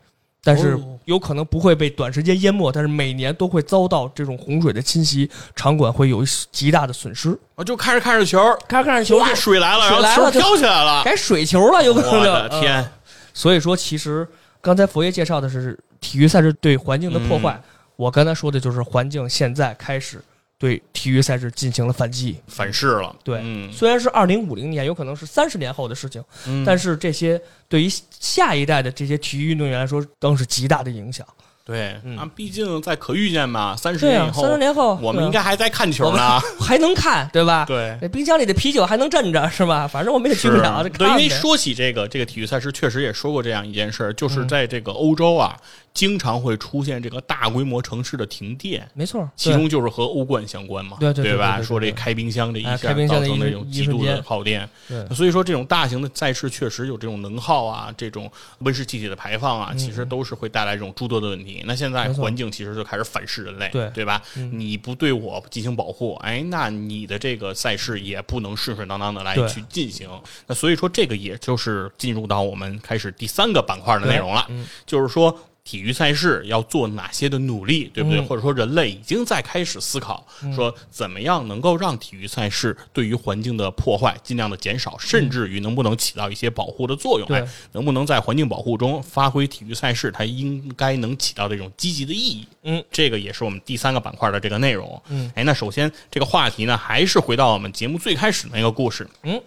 但是哦有可能不会被短时间淹没，但是每年都会遭到这种洪水的侵袭，场馆会有极大的损失。啊就看着看着球，看着看着球哇，就水来了，水来了飘起来了。改水球了，有可能我的天！嗯所以说，其实刚才佛爷介绍的是体育赛事对环境的破坏，嗯我刚才说的就是环境现在开始对体育赛事进行了反击。反噬了。对嗯，虽然是二零五零年，有可能是三十年后的事情，嗯但是这些对于下一代的这些体育运动员来说，都是极大的影响。对嗯啊，毕竟在可预见嘛，三十年以后三十，年后我们应该还在看球呢。还能看，对吧？对。那冰箱里的啤酒还能镇着，是吧？反正我们也去不了，对，因为说起这个这个体育赛事，确实也说过这样一件事就是在这个欧洲啊，经常会出现这个大规模城市的停电，没错，其中就是和欧冠相关嘛，对对对吧？说这开冰箱这一哎下造成的这种极度的耗电，对。所以说这种大型的赛事确实有这种能耗啊，这种温室气体的排放啊，其实都是会带来这种诸多的问题。那现在环境其实就开始反噬人类，对对吧？嗯。你不对我进行保护，哎，那你的这个赛事也不能顺顺当当的来去进行。那所以说，这个也就是进入到我们开始第三个板块的内容了，嗯。就是说体育赛事要做哪些的努力，对不对？嗯或者说人类已经在开始思考，说怎么样能够让体育赛事对于环境的破坏尽量的减少，甚至于能不能起到一些保护的作用？对哎，能不能在环境保护中发挥体育赛事它应该能起到的这种积极的意义？嗯，这个也是我们第三个板块的这个内容。嗯，哎，那首先这个话题呢，还是回到我们节目最开始的那个故事。嗯。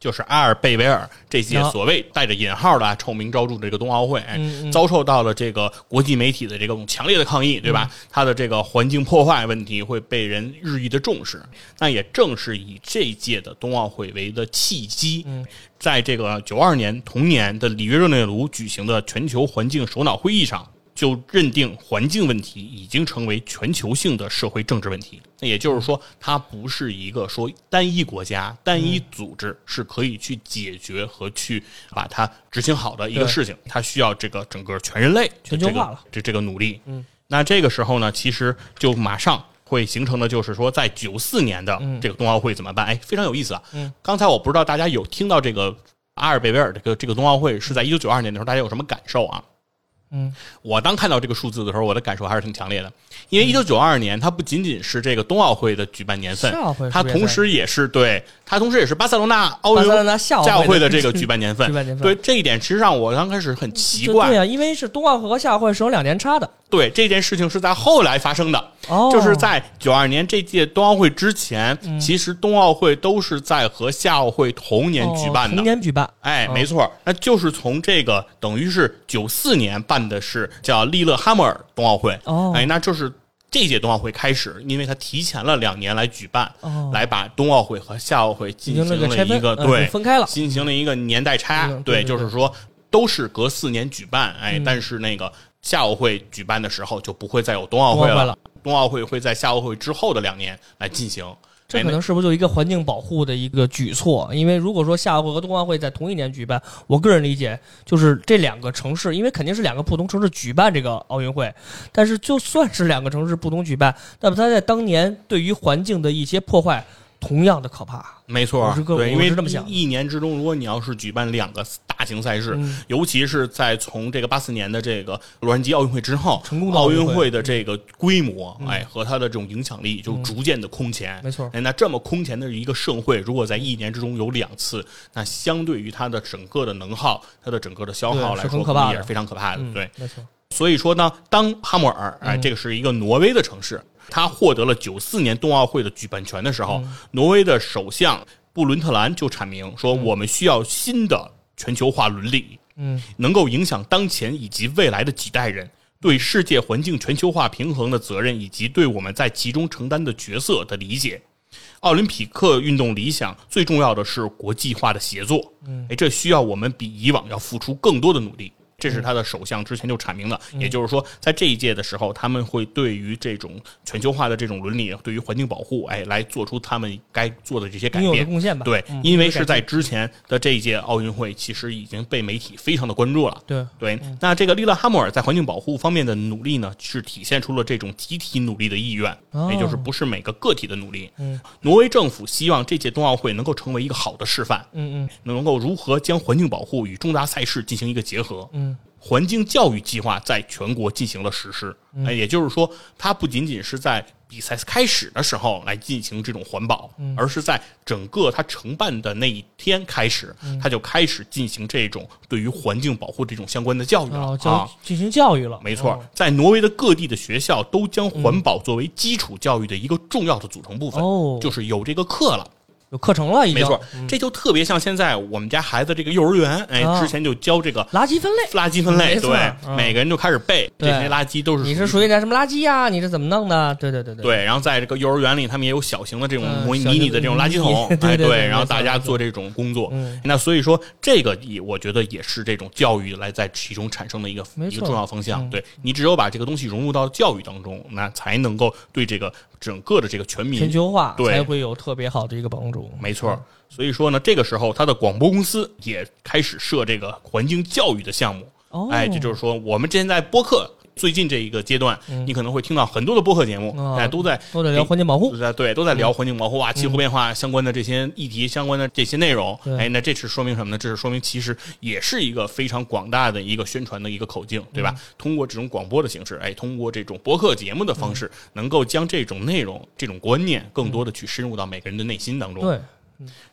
就是阿尔贝维尔这届啊所谓带着引号的啊臭名昭著的这个冬奥会，遭受到了这个国际媒体的这种强烈的抗议，对吧？它的这个环境破坏问题会被人日益的重视。那也正是以这届的冬奥会为的契机，在这个九二年同年的里约热内卢举行的全球环境首脑会议上。就认定环境问题已经成为全球性的社会政治问题，那也就是说，它不是一个说单一国家、单一组织是可以去解决和去把它执行好的一个事情，它需要这个整个全人类全球化了这这个努力。嗯，那这个时候呢，其实就马上。会形成的就是说，在九四年的这个冬奥会怎么办？哎，非常有意思啊！嗯，刚才我不知道大家有听到这个阿尔贝维尔这个这个冬奥会是在一九九二年的时候，大家有什么感受啊？嗯，我当看到这个数字的时候，我的感受还是挺强烈的，因为一九九二年它不仅仅是这个冬奥会的举办年份它同时也是对它同时也是巴塞罗那奥运会的的这个举办年份举办年。份 对这一点，其实让我刚开始很奇怪。对啊，因为是冬奥会和夏奥会是有两年差的。对这件事情是在后来发生的，哦，就是在九二年这届冬奥会之前，嗯其实冬奥会都是在和夏奥会同年举办的哦同。年举办。哎，哦没错，那就是从这个等于是九四年办的是叫利勒哈默尔冬奥会，哦。哎，那就是这届冬奥会开始，因为它提前了两年来举办，哦。来把冬奥会和夏奥会进进行行了一个对分开了。进行了一个年代差，对，嗯对对就是说都是隔四年举办，哎，嗯。但是那个夏奥会举办的时候就不会再有冬奥会了，冬奥会会在夏奥会之后的两年来进行。哎这可能是不是就一个环境保护的一个举措？因为如果说夏奥会和冬奥会在同一年举办，我个人理解就是这两个城市，因为肯定是两个不同城市举办这个奥运会，但是就算是两个城市不同举办，那么它在当年对于环境的一些破坏同样的可怕。没错我是，个对，因为这么想一一年之中，如果你要是举办两个大型赛事，嗯尤其是在从这个八四年的这个洛杉矶奥运会之后，成功的奥奥运会的这个规模，嗯哎，和它的这种影响力就逐渐的空前。没错哎，那这么空前的一个盛会，如果在一年之中有两次，那相对于它的整个的能耗、它的整个的消耗来说，也是非常可怕的。嗯，对，，没错。所以说呢，当哈默尔，哎，嗯这个是一个挪威的城市，他获得了九四年冬奥会的举办权的时候，嗯挪威的首相布伦特兰就阐明说，我们需要新的全球化伦理，嗯，能够影响当前以及未来的几代人对世界环境全球化平衡的责任，以及对我们在其中承担的角色的理解。奥林匹克运动理想最重要的是国际化的协作，嗯，哎，这需要我们比以往要付出更多的努力。这是他的首相之前就阐明的，也就是说，在这一届的时候，他们会对于这种全球化的这种伦理，对于环境保护，哎，来做出他们该做的这些改变。贡献吧。对嗯，因为是在之前的这一届奥运会，其实已经被媒体非常的关注了。对对，那这个利勒哈默尔在环境保护方面的努力呢，是体现出了这种集体努力的意愿，哦也就是不是每个个体的努力。嗯，挪威政府希望这届冬奥会能够成为一个好的示范，嗯嗯能够如何将环境保护与重大赛事进行一个结合。嗯，环境教育计划在全国进行了实施，嗯。哎，也就是说，它不仅仅是在比赛开始的时候来进行这种环保，嗯。而是在整个它承办的那一天开始，嗯。它就开始进行这种对于环境保护这种相关的教育了、哦，啊。进行教育了。没错哦，在挪威的各地的学校都将环保作为基础教育的一个重要的组成部分，哦，就是有这个课了。有课程了，已经没错，嗯这就特别像现在我们家孩子这个幼儿园，哎，啊之前就教这个垃圾分类。垃圾分类，没错对，嗯每个人就开始背这对些垃圾都是你是属于于点什么垃圾呀？你是怎么弄的？对对对对。对，然后在这个幼儿园里，他们也有小型的这种嗯模拟小型迷你的这种垃圾桶，哎，对对然后大家做这种工作。嗯那所以说，这个也我觉得也是这种教育来在其中产生的一个没错一个重要方向。嗯对你只有把这个东西融入到教育当中，那才能够对这个整个的这个全民全球化对才会有特别好的一个帮助。没错，所以说呢，这个时候他的广播公司也开始设这个环境教育的项目。哦，哎，这就是说，我们之前在播客最近这一个阶段，嗯。你可能会听到很多的播客节目，啊哎，都在都在聊环境保护。对都在聊环境保护啊、气候变化相关的这些议题、相关的这些内容。对。哎，那这是说明什么呢？这是说明其实也是一个非常广大的一个宣传的一个口径，对吧？通过这种广播的形式，哎，通过这种播客节目的方式，能够将这种内容、这种观念更多的去深入到每个人的内心当中。对，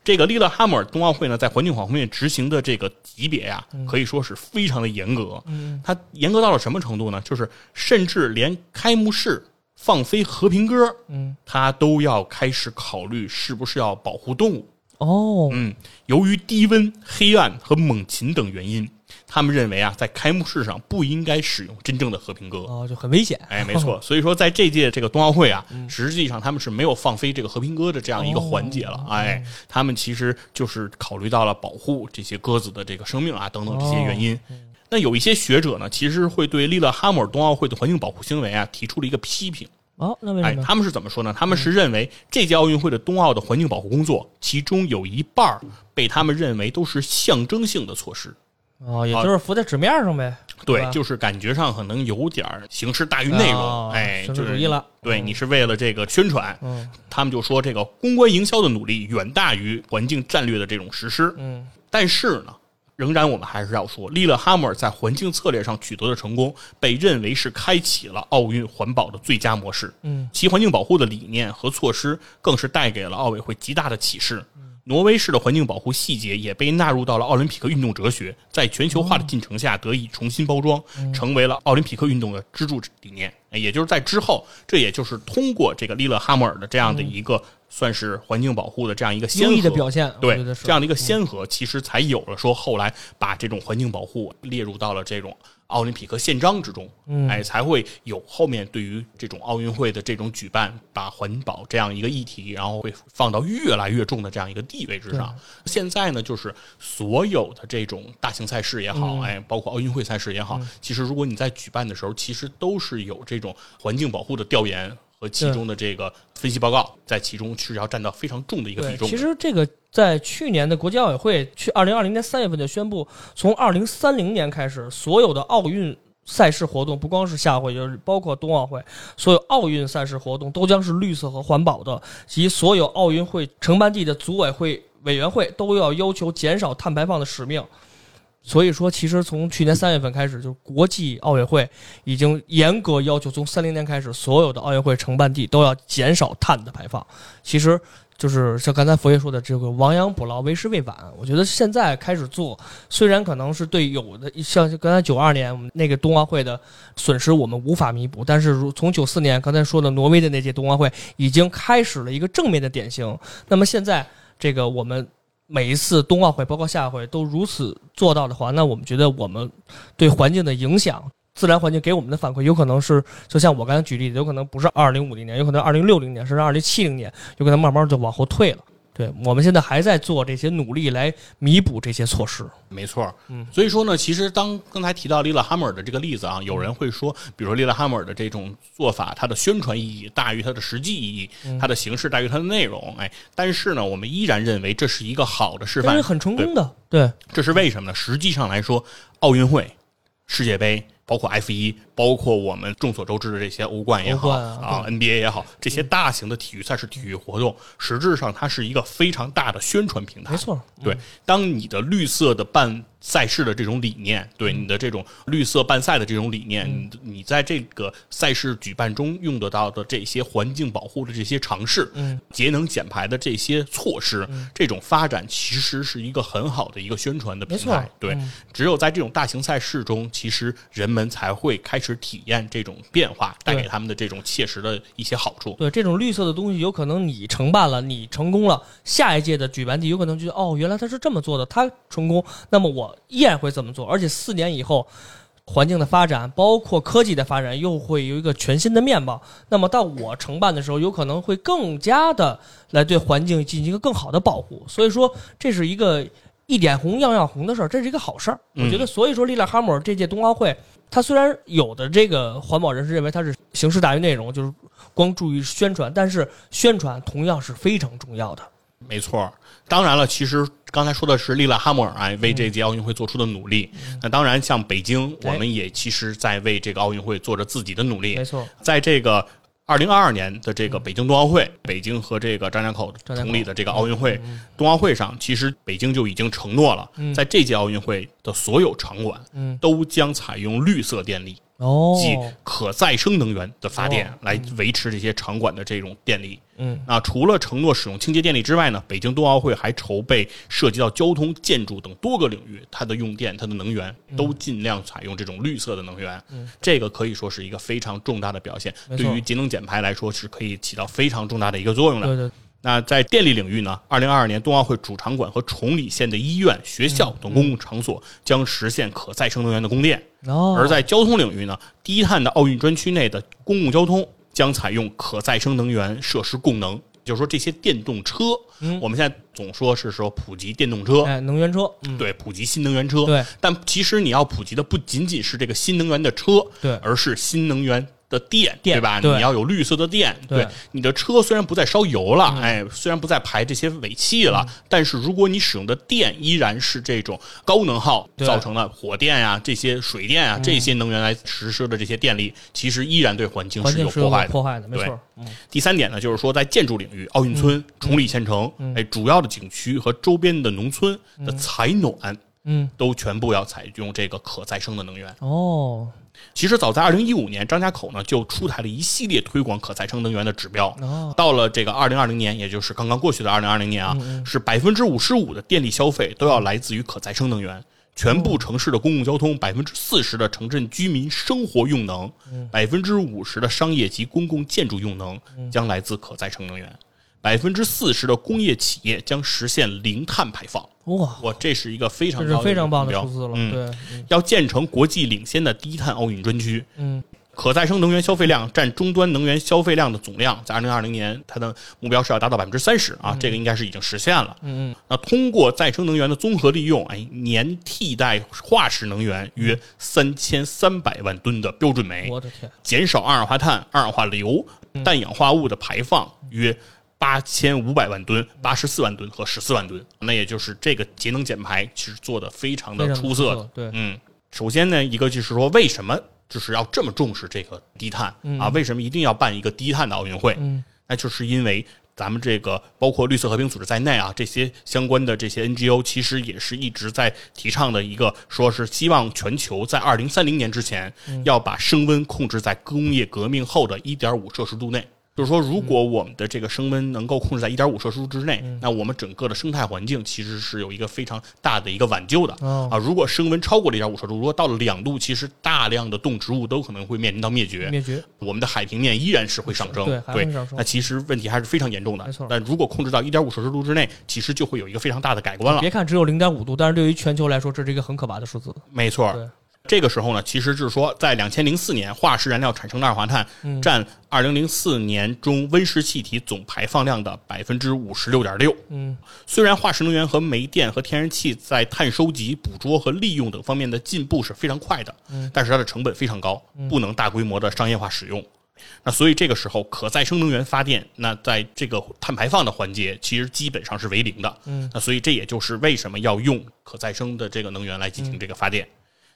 这个利勒哈默尔冬奥会呢，在环境保护方面执行的这个级别呀、可以说是非常的严格。嗯，它严格到了什么程度呢？就是甚至连开幕式放飞和平鸽，嗯，它都要开始考虑是不是要保护动物。哦，嗯，由于低温、黑暗和猛禽等原因，他们认为啊，在开幕式上不应该使用真正的和平鸽。哦，就很危险。哎，没错，所以说在这届这个冬奥会啊，嗯实际上他们是没有放飞这个和平鸽的这样一个环节了。哦哎，他们其实就是考虑到了保护这些鸽子的这个生命啊等等这些原因。那有一些学者呢，其实会对利勒哈默尔冬奥会的环境保护行为啊提出了一个批评。哦，那为哎什，么？他们是怎么说呢？他们是认为这届奥运会的冬奥的环境保护工作，其中有一半儿被他们认为都是象征性的措施。哦，也就是浮在纸面上呗。对，就是感觉上可能有点形式大于内容，哦哎，形就是式主义了对嗯你是为了这个宣传，嗯他们就说这个公关营销的努力远大于环境战略的这种实施。嗯但是呢，仍然我们还是要说，利勒哈默尔在环境策略上取得的成功，被认为是开启了奥运环保的最佳模式。嗯其环境保护的理念和措施，更是带给了奥委会极大的启示。挪威式的环境保护细节也被纳入到了奥林匹克运动哲学，在全球化的进程下得以重新包装，成为了奥林匹克运动的支柱理念。哎也就是在之后，这也就是通过这个利勒哈默尔的这样的一个算是环境保护的这样一个先优异的河表现，对这样的一个先河，其实才有了说后来把这种环境保护列入到了这种奥林匹克宪章之中，嗯哎，才会有后面对于这种奥运会的这种举办，把环保这样一个议题，然后会放到越来越重的这样一个地位之上。现在呢，就是所有的这种大型赛事也好，嗯哎，包括奥运会赛事也好，其实如果你在举办的时候，其实都是有这种环境保护的调研。和其中的这个分析报告，在其中是要占到非常重的一个比，重。其实这个在去年的国际奥委会，去二零二零年三月份就宣布，从二零三零年开始，所有的奥运赛事活动，不光是夏会，就是包括冬奥会，所有奥运赛事活动都将是绿色和环保的，及所有奥运会承办地的组委会委员会都要要求减少碳排放的使命。所以说，其实从去年三月份开始，就是国际奥委会已经严格要求，从三零年开始，所有的奥运会承办地都要减少碳的排放。其实就是像刚才佛爷说的，这个亡羊补牢，为时未晚。我觉得现在开始做，虽然可能是对有的像刚才九二年我们那个冬奥会的损失我们无法弥补，但是如从九四年刚才说的挪威的那届冬奥会已经开始了一个正面的典型。那么现在这个我们。每一次冬奥会，包括夏会，都如此做到的话，那我们觉得我们对环境的影响，自然环境给我们的反馈，有可能是就像我刚才举例，有可能不是二零五零年，有可能二零六零年，甚至二零七零年，有可能慢慢就往后退了。对我们现在还在做这些努力来弥补这些措施。没错，嗯，所以说呢，其实当刚才提到利勒哈默尔的这个例子啊，有人会说，比如说利勒哈默尔的这种做法，它的宣传意义大于它的实际意义，嗯它的形式大于它的内容，哎，但是呢，我们依然认为这是一个好的示范这是，很成功的，对，这是为什么呢？实际上来说，奥运会、世界杯。包括 F 一，包括我们众所周知的这些欧冠也好啊嗯，NBA 也好，这些大型的体育赛事、体育活动，实质上它是一个非常大的宣传平台。没错，对，当你的绿色的办赛事的这种理念，对嗯你的这种绿色办赛的这种理念，你你在这个赛事举办中用得到的这些环境保护的这些尝试，嗯，节能减排的这些措施，这种发展其实是一个很好的一个宣传的平台。对，嗯。只有在这种大型赛事中，其实人们才会开始体验这种变化带给他们的这种切实的一些好处。对这种绿色的东西，有可能你承办了，你成功了，下一届的举办地有可能觉得哦，原来他是这么做的，他成功，那么我依然会这么做，而且四年以后。环境的发展，包括科技的发展，又会有一个全新的面貌。那么到我承办的时候，有可能会更加的来对环境进行一个更好的保护。所以说，这是一个一点红样样红的事儿，这是一个好事儿。我觉得，所以说利拉哈默尔这届冬奥会，他虽然有的这个环保人士认为它是形式大于内容，就是光注意宣传，但是宣传同样是非常重要的。没错，当然了，其实刚才说的是利拉哈默尔啊为这届奥运会做出的努力。那当然，像北京，我们也其实在为这个奥运会做着自己的努力。没错，在这个二零二二年的这个北京冬奥会，北京和这个张家口同理的这个奥运会冬奥会上，其实北京就已经承诺了，在这届奥运会的所有场馆都将采用绿色电力。哦，即可再生能源的发电来维持这些场馆的这种电力。嗯，那除了承诺使用清洁电力之外呢，北京冬奥会还筹备涉及到交通、建筑等多个领域，它的用电、它的能源都尽量采用这种绿色的能源。嗯，这个可以说是一个非常重大的表现，对于节能减排来说是可以起到非常重大的一个作用的。对对，那在电力领域呢，二零二二年冬奥会主场馆和崇礼县的医院、学校等公共场所将实现可再生能源的供电。哦，而在交通领域呢，低碳的奥运专区内的公共交通将采用可再生能源设施供能。就是说，这些电动车，嗯我们现在总说是说普及电动车，哎，能源车，嗯，对，普及新能源车。对，但其实你要普及的不仅仅是这个新能源的车，对而是新能源的电，电对吧？对。你要有绿色的电，对。嗯你的车虽然不再烧油了，哎，虽然不再排这些尾气了，但是如果你使用的电依然是这种高能耗造成的火电呀、这些水电啊、这些能源来实施的这些电力，其实依然对环境是有有破坏的。破坏的，没对。错，嗯，第三点呢，就是说在建筑领域，奥运村、崇礼县城，哎，主要的景区和周边的农村的采暖，嗯，都全部要采用这个可再生的能源。哦，其实早在二零一五年，张家口呢就出台了一系列推广可再生能源的指标。哦到了这个二零二零年，也就是刚刚过去的二零二零年啊，是百分之五十五的电力消费都要来自于可再生能源。全部城市的公共交通，百分之四十的城镇居民生活用能，百分之五十的商业及公共建筑用能将来自可再生能源，百分之四十的工业企业将实现零碳排放。哇，哇，这是一个非常这是非常棒的标。数字了，嗯。对，嗯。要建成国际领先的低碳奥运专区。嗯，可再生能源消费量占终端能源消费量的总量，在二零二零年，它的目标是要达到百分之三十啊，这个应该是已经实现了。嗯嗯，那通过再生能源的综合利用，哎，年替代化石能源约三千三百万吨的标准煤，我的天，减少二氧化碳、二氧化硫、氮氧化物的排放约八千五百万吨、八十四万吨和十四万吨。那也就是这个节能减排其实做的非常的出色的。对，嗯，首先呢，一个就是说，为什么就是要这么重视这个低碳、啊？为什么一定要办一个低碳的奥运会？嗯，那就是因为咱们这个包括绿色和平组织在内啊，这些相关的这些 NGO 其实也是一直在提倡的一个，说是希望全球在二零三零年之前要把升温控制在工业革命后的一点五摄氏度内。就是说，如果我们的这个升温能够控制在一点五摄氏度之内，那我们整个的生态环境其实是有一个非常大的一个挽救的哦啊。如果升温超过了一点五摄氏度，如果到了两度，其实大量的动植物都可能会面临到灭绝。灭绝，我们的海平面依然是会上升，对那其实问题还是非常严重的。没错但如果控制到一点五摄氏度之内，其实就会有一个非常大的改观了。别看只有零点五度，但是对于全球来说，这是一个很可怕的数字。没错对，这个时候呢，其实就是说，在两千零四年，化石燃料产生的二氧化碳嗯占二零零四年中温室气体总排放量的百分之五十六点六。嗯，虽然化石能源和煤电和天然气在碳收集、捕捉和利用等方面的进步是非常快的，嗯但是它的成本非常高，不能大规模的商业化使用。那所以这个时候，可再生能源发电，那在这个碳排放的环节，其实基本上是为零的。嗯，那所以这也就是为什么要用可再生的这个能源来进行这个发电。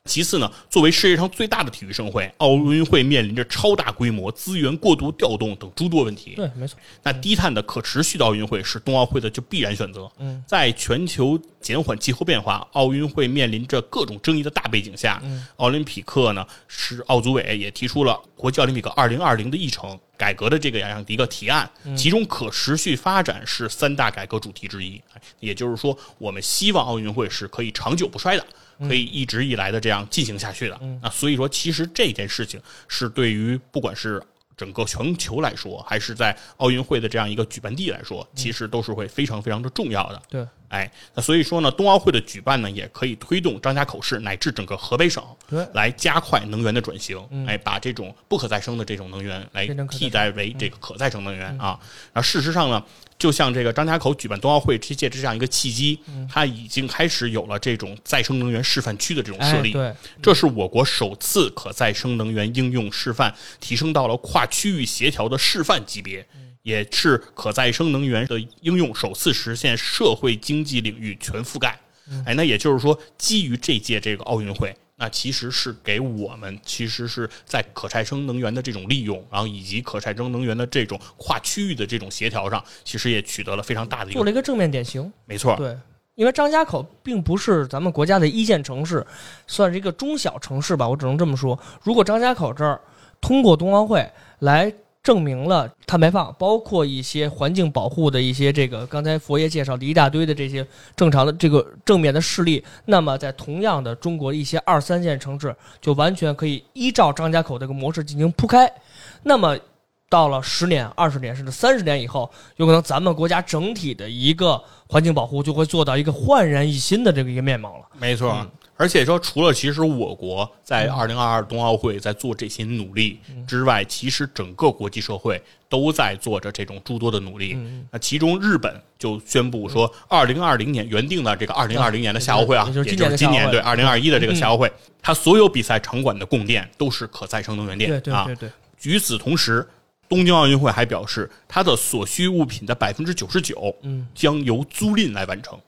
其次呢，作为世界上最大的体育盛会，奥运会面临着超大规模、资源过度调动等诸多问题。对，没错。那低碳的可持续的奥运会是冬奥会的就必然选择。嗯，在全球减缓气候变化、奥运会面临着各种争议的大背景下，奥林匹克呢是奥组委也提出了国际奥林匹克二零二零的议程改革的这个样的一个提案，其中可持续发展是三大改革主题之一。哎也就是说，我们希望奥运会是可以长久不衰的。可以一直以来的这样进行下去的，那所以说，其实这件事情是对于不管是整个全球来说，还是在奥运会的这样一个举办地来说，其实都是会非常非常的重要的。对，哎，那所以说呢，冬奥会的举办呢，也可以推动张家口市乃至整个河北省对来加快能源的转型，哎，把这种不可再生的这种能源来替代为这个可再生能源啊。然后事实上呢，就像这个张家口举办冬奥会这届这样一个契机，它已经开始有了这种再生能源示范区的这种设哎，立。对，这是我国首次可再生能源应用示范提升到了跨区域协调的示范级别，也是可再生能源的应用首次实现社会经济领域全覆盖。哎，那也就是说，基于这届这个奥运会，那其实是给我们其实是在可再生能源的这种利用，然后以及可再生能源的这种跨区域的这种协调上，其实也取得了非常大的一个做了一个正面典型。没错，对，因为张家口并不是咱们国家的一线城市，算是一个中小城市吧，我只能这么说。如果张家口这儿通过冬奥会来证明了碳排放，包括一些环境保护的一些这个，刚才佛爷介绍的一大堆的这些正常的这个正面的事例，那么在同样的中国一些二三线城市，就完全可以依照张家口这个模式进行铺开。那么到了十年、二十年甚至三十年以后，有可能咱们国家整体的一个环境保护就会做到一个焕然一新的这个一个面貌了。没错。而且说，除了其实我国在二零二二冬奥会在做这些努力之外，其实整个国际社会都在做着这种诸多的努力。那其中日本就宣布说，二零二零年原定的这个二零二零年的夏奥会啊，也就是今年对二零二一的这个夏奥会，它所有比赛场馆的供电都是可再生能源电啊。对对对。与此同时，东京奥运会还表示，它的所需物品的百分之九十九将由租赁来完成。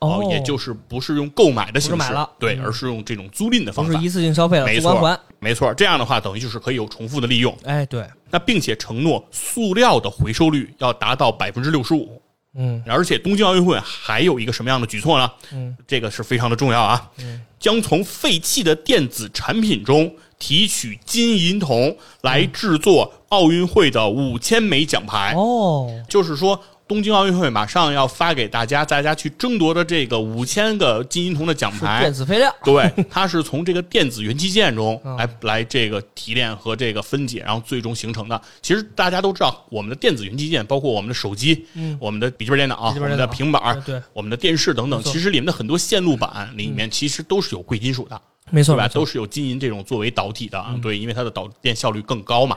哦，也就是不是用购买的形式，对，而是用这种租赁的方式，不是一次性消费了，没错，没错。这样的话，等于就是可以有重复的利用。哎，对。那并且承诺塑料的回收率要达到百分之六十五。嗯。而且东京奥运会还有一个什么样的举措呢？嗯，这个是非常的重要啊。嗯。将从废弃的电子产品中提取金银铜来制作奥运会的五千枚奖牌。哦。就是说。东京奥运会马上要发给大家，大家去争夺的这个五千个金银铜的奖牌，电子废料。对，它是从这个电子元器件中来来这个提炼和这个分解，然后最终形成的。其实大家都知道，我们的电子元器件，包括我们的手机、我们的笔记本电脑、我们的平板、对，我们的电视等等，其实里面的很多线路板里面其实都是有贵金属的。没错吧？都是有金银这种作为导体的啊，对，因为它的导电效率更高嘛。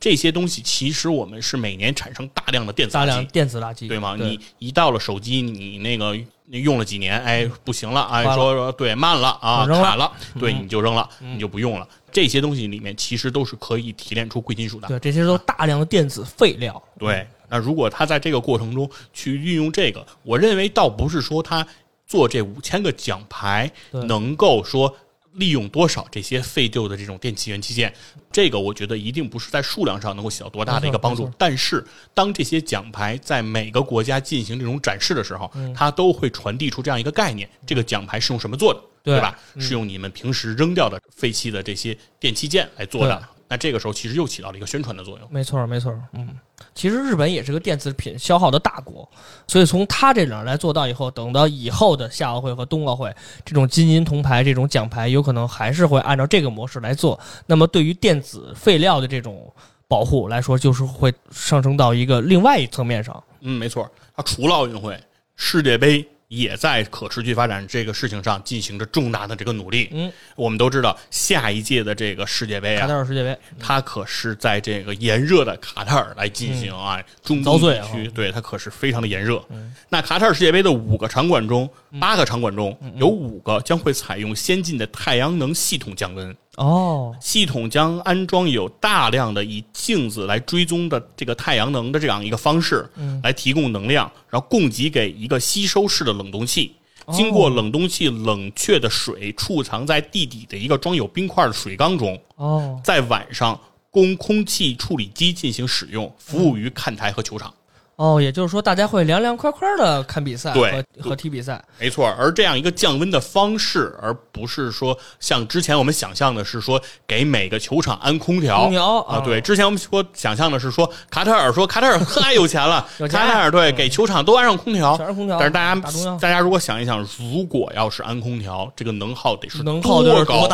这些东西其实我们是每年产生大量的电子大量电子垃圾，对吗？你一到了手机，你那个用了几年，哎，不行了，哎，说说对慢了啊，卡了，对，你就扔了，你就不用了。这些东西里面其实都是可以提炼出贵金属的，对，这些都大量的电子废料。对，那如果他在这个过程中去运用这个，我认为倒不是说他做这五千个奖牌能够说。利用多少这些废旧的这种电器元器件，这个我觉得一定不是在数量上能够起到多大的一个帮助。但是，当这些奖牌在每个国家进行这种展示的时候，它都会传递出这样一个概念：这个奖牌是用什么做的，对吧？是用你们平时扔掉的废弃的这些电器件来做的。那这个时候其实又起到了一个宣传的作用。没错，没错，嗯，其实日本也是个电子品消耗的大国，所以从他这儿来做到以后，等到以后的夏奥会和冬奥会，这种金银铜牌这种奖牌，有可能还是会按照这个模式来做。那么对于电子废料的这种保护来说，就是会上升到一个另外一层面上。嗯，没错，它除了奥运会、世界杯。也在可持续发展这个事情上进行着重大的这个努力。嗯，我们都知道，下一届的这个世界杯啊，卡塔尔世界杯，它可是在这个炎热的卡塔尔来进行啊，中东地区，对它可是非常的炎热。那卡塔尔世界杯的五个场馆中，八个场馆中有五个将会采用先进的太阳能系统降温。哦，系统将安装有大量的以镜子来追踪的这个太阳能的这样一个方式，来提供能量，然后供给给一个吸收式的冷冻器，经过冷冻器冷却的水储藏在地底的一个装有冰块的水缸中。哦，在晚上供空气处理机进行使用，服务于看台和球场。哦，也就是说，大家会凉凉快快的看比赛和和踢比赛，没错。而这样一个降温的方式，而不是说像之前我们想象的是说给每个球场安空调。空调啊，对，之前我们说想象的是说卡塔尔说卡塔尔太有钱了，卡塔尔对给球场都安上空调，全是空调。但是大家大家如果想一想，如果要是安空调，这个能耗得是能耗多高？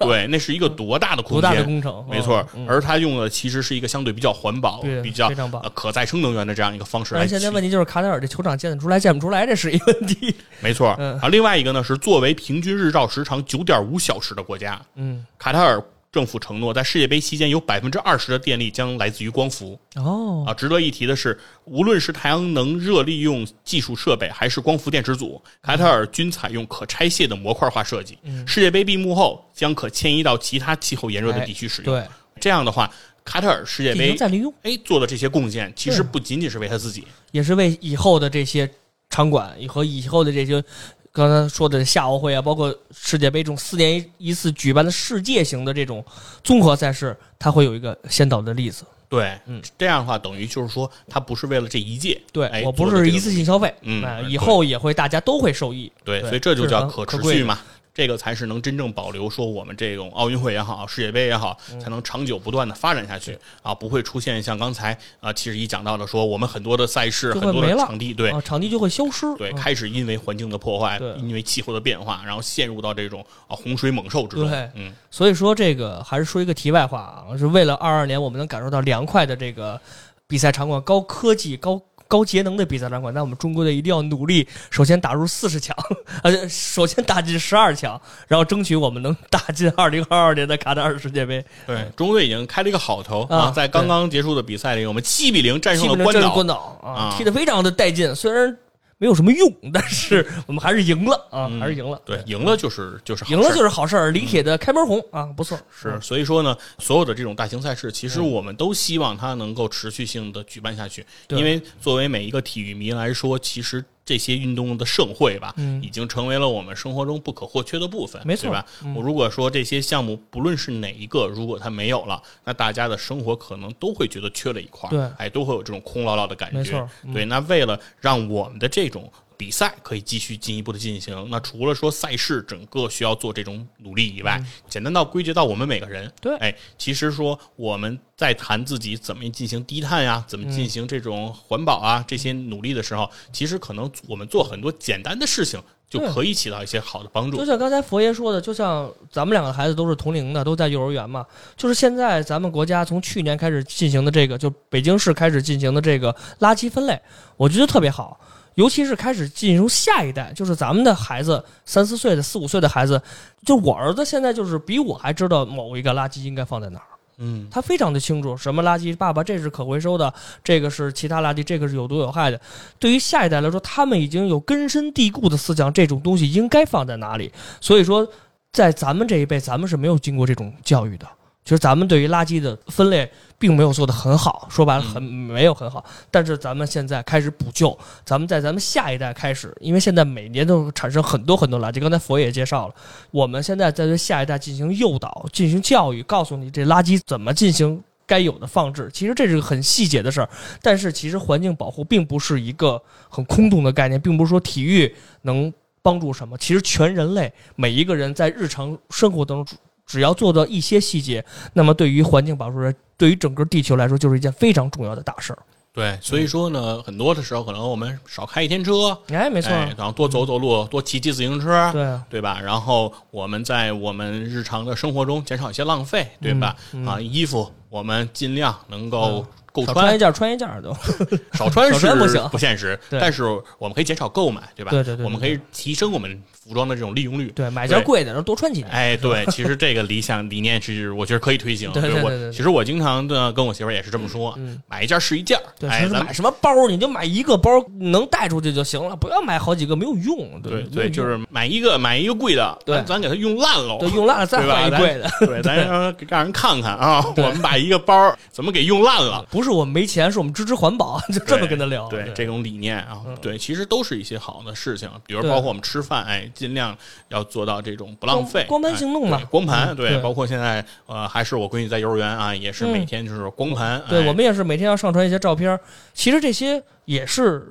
对，那是一个多大的空间？多大的工程？没错。而它用的其实是一个相对比较环保、比较可再生能源的这样一个方式。而现在问题就是卡塔尔这球场建得出来建不出来，这是一个问题。没错，啊，另外一个呢是作为平均日照时长九点五小时的国家，嗯，卡塔尔政府承诺在世界杯期间有百分之二十的电力将来自于光伏。哦，啊，值得一提的是，无论是太阳能热利用技术设备，还是光伏电池组，卡塔尔均采用可拆卸的模块化设计。世界杯闭幕后将可迁移到其他气候炎热的地区使用。对，这样的话。卡塔尔世界杯，再利用，哎，做的这些贡献，其实不仅仅是为他自己，也是为以后的这些场馆和以后的这些刚才说的夏奥会啊，包括世界杯这种四年一次举办的世界型的这种综合赛事，它会有一个先导的例子。对，嗯，这样的话等于就是说，他不是为了这一届，对、哎我不是一次性消费，嗯以后也会大家都会受益。对，对所以这就叫可持续嘛。这个才是能真正保留说我们这种奥运会也好，世界杯也好，嗯。才能长久不断的发展下去啊，不会出现像刚才啊其实一讲到的说，我们很多的赛事、很多的场地，对。啊，场地就会消失。对，嗯。开始因为环境的破坏对，因为气候的变化，然后陷入到这种啊洪水猛兽之中。对。嗯，所以说这个还是说一个题外话啊，是为了二二年我们能感受到凉快的这个比赛场馆、高科技、高高节能的比赛场馆，那我们中国队一定要努力，首先打入四十强，呃，首先打进十二强，然后争取我们能打进 二零二二年的卡塔尔世界杯。对，中国队已经开了一个好头啊在刚刚结束的比赛里，我们七比零战胜了关岛关。岛啊啊，踢得非常的带劲，虽然没有什么用，但是我们还是赢了啊，嗯还是赢了。对，赢了就是就是好赢了就是好事儿，李铁的开门红啊，不错。是，所以说呢，所有的这种大型赛事，其实嗯我们都希望它能够持续性的举办下去，因为作为每一个体育迷来说，其实这些运动的盛会吧，嗯。已经成为了我们生活中不可或缺的部分，没错。对吧？嗯。我如果说这些项目不论是哪一个，如果它没有了，那大家的生活可能都会觉得缺了一块儿，对。哎，都会有这种空落落的感觉，没错。嗯。对。那为了让我们的这种比赛可以继续进一步的进行，那除了说赛事整个需要做这种努力以外，简单到归结到我们每个人，嗯对哎，其实说我们在谈自己怎么进行低碳呀，怎么进行这种环保啊、这些努力的时候，其实可能我们做很多简单的事情就可以起到一些好的帮助就。像刚才佛爷说的，就像咱们两个孩子都是同龄的，都在幼儿园嘛。就是现在咱们国家从去年开始进行的这个，就北京市开始进行的这个垃圾分类，我觉得特别好。尤其是开始进入下一代，就是咱们的孩子，三四岁的、四五岁的孩子，就我儿子现在就是比我还知道某一个垃圾应该放在哪儿。嗯，他非常的清楚什么垃圾，爸爸这是可回收的，这个是其他垃圾，这个是有毒有害的。对于下一代来说，他们已经有根深蒂固的思想，这种东西应该放在哪里。所以说，在咱们这一辈，咱们是没有经过这种教育的。其实咱们对于垃圾的分类并没有做得很好，说白了很没有很好。但是咱们现在开始补救，咱们在咱们下一代开始，因为现在每年都产生很多很多垃圾。刚才佛爷也介绍了，我们现在在对下一代进行诱导、进行教育，告诉你这垃圾怎么进行该有的放置。其实这是个很细节的事儿，但是其实环境保护并不是一个很空洞的概念，并不是说体育能帮助什么。其实全人类每一个人在日常生活当中，只要做到一些细节，那么对于环境保护人，对于整个地球来说，就是一件非常重要的大事儿。对，所以说呢，很多的时候可能我们少开一天车，哎，没错，哎，然后多走走路，多骑骑自行车，对啊，对吧？然后我们在我们日常的生活中减少一些浪费，对吧？嗯啊，衣服我们尽量能够够少穿，穿一件穿一件儿都。少穿少穿不行不现实，但是我们可以减少购买，对吧？对对对对我们可以提升我们服装的这种利用率。对，买件贵的，然后多穿几年。哎，对，其实这个理想理念是我觉得可以推行。对对对我对对其实我经常的跟我媳妇也是这么说，嗯买一件是一件儿。对，哎，咱其实买什么包你就买一个包，能带出去就行了，不要买好几个，没有用。对对，用就是买一个买一个贵的，对咱咱给它用烂喽。对用烂了再对吧换一贵的。对，咱让让人看看啊，我们把一个包怎么给用烂了。不是我们没钱，是我们支持环保，就这么跟他聊。对这种理念啊嗯，对，其实都是一些好的事情，比如包括我们吃饭，哎，尽量要做到这种不浪费。光光盘行动嘛光盘嗯对对，包括现在呃，还是我闺女在幼儿园啊，也是嗯每天就是光盘。哎对我们也是每天要上传一些照片，其实这些也是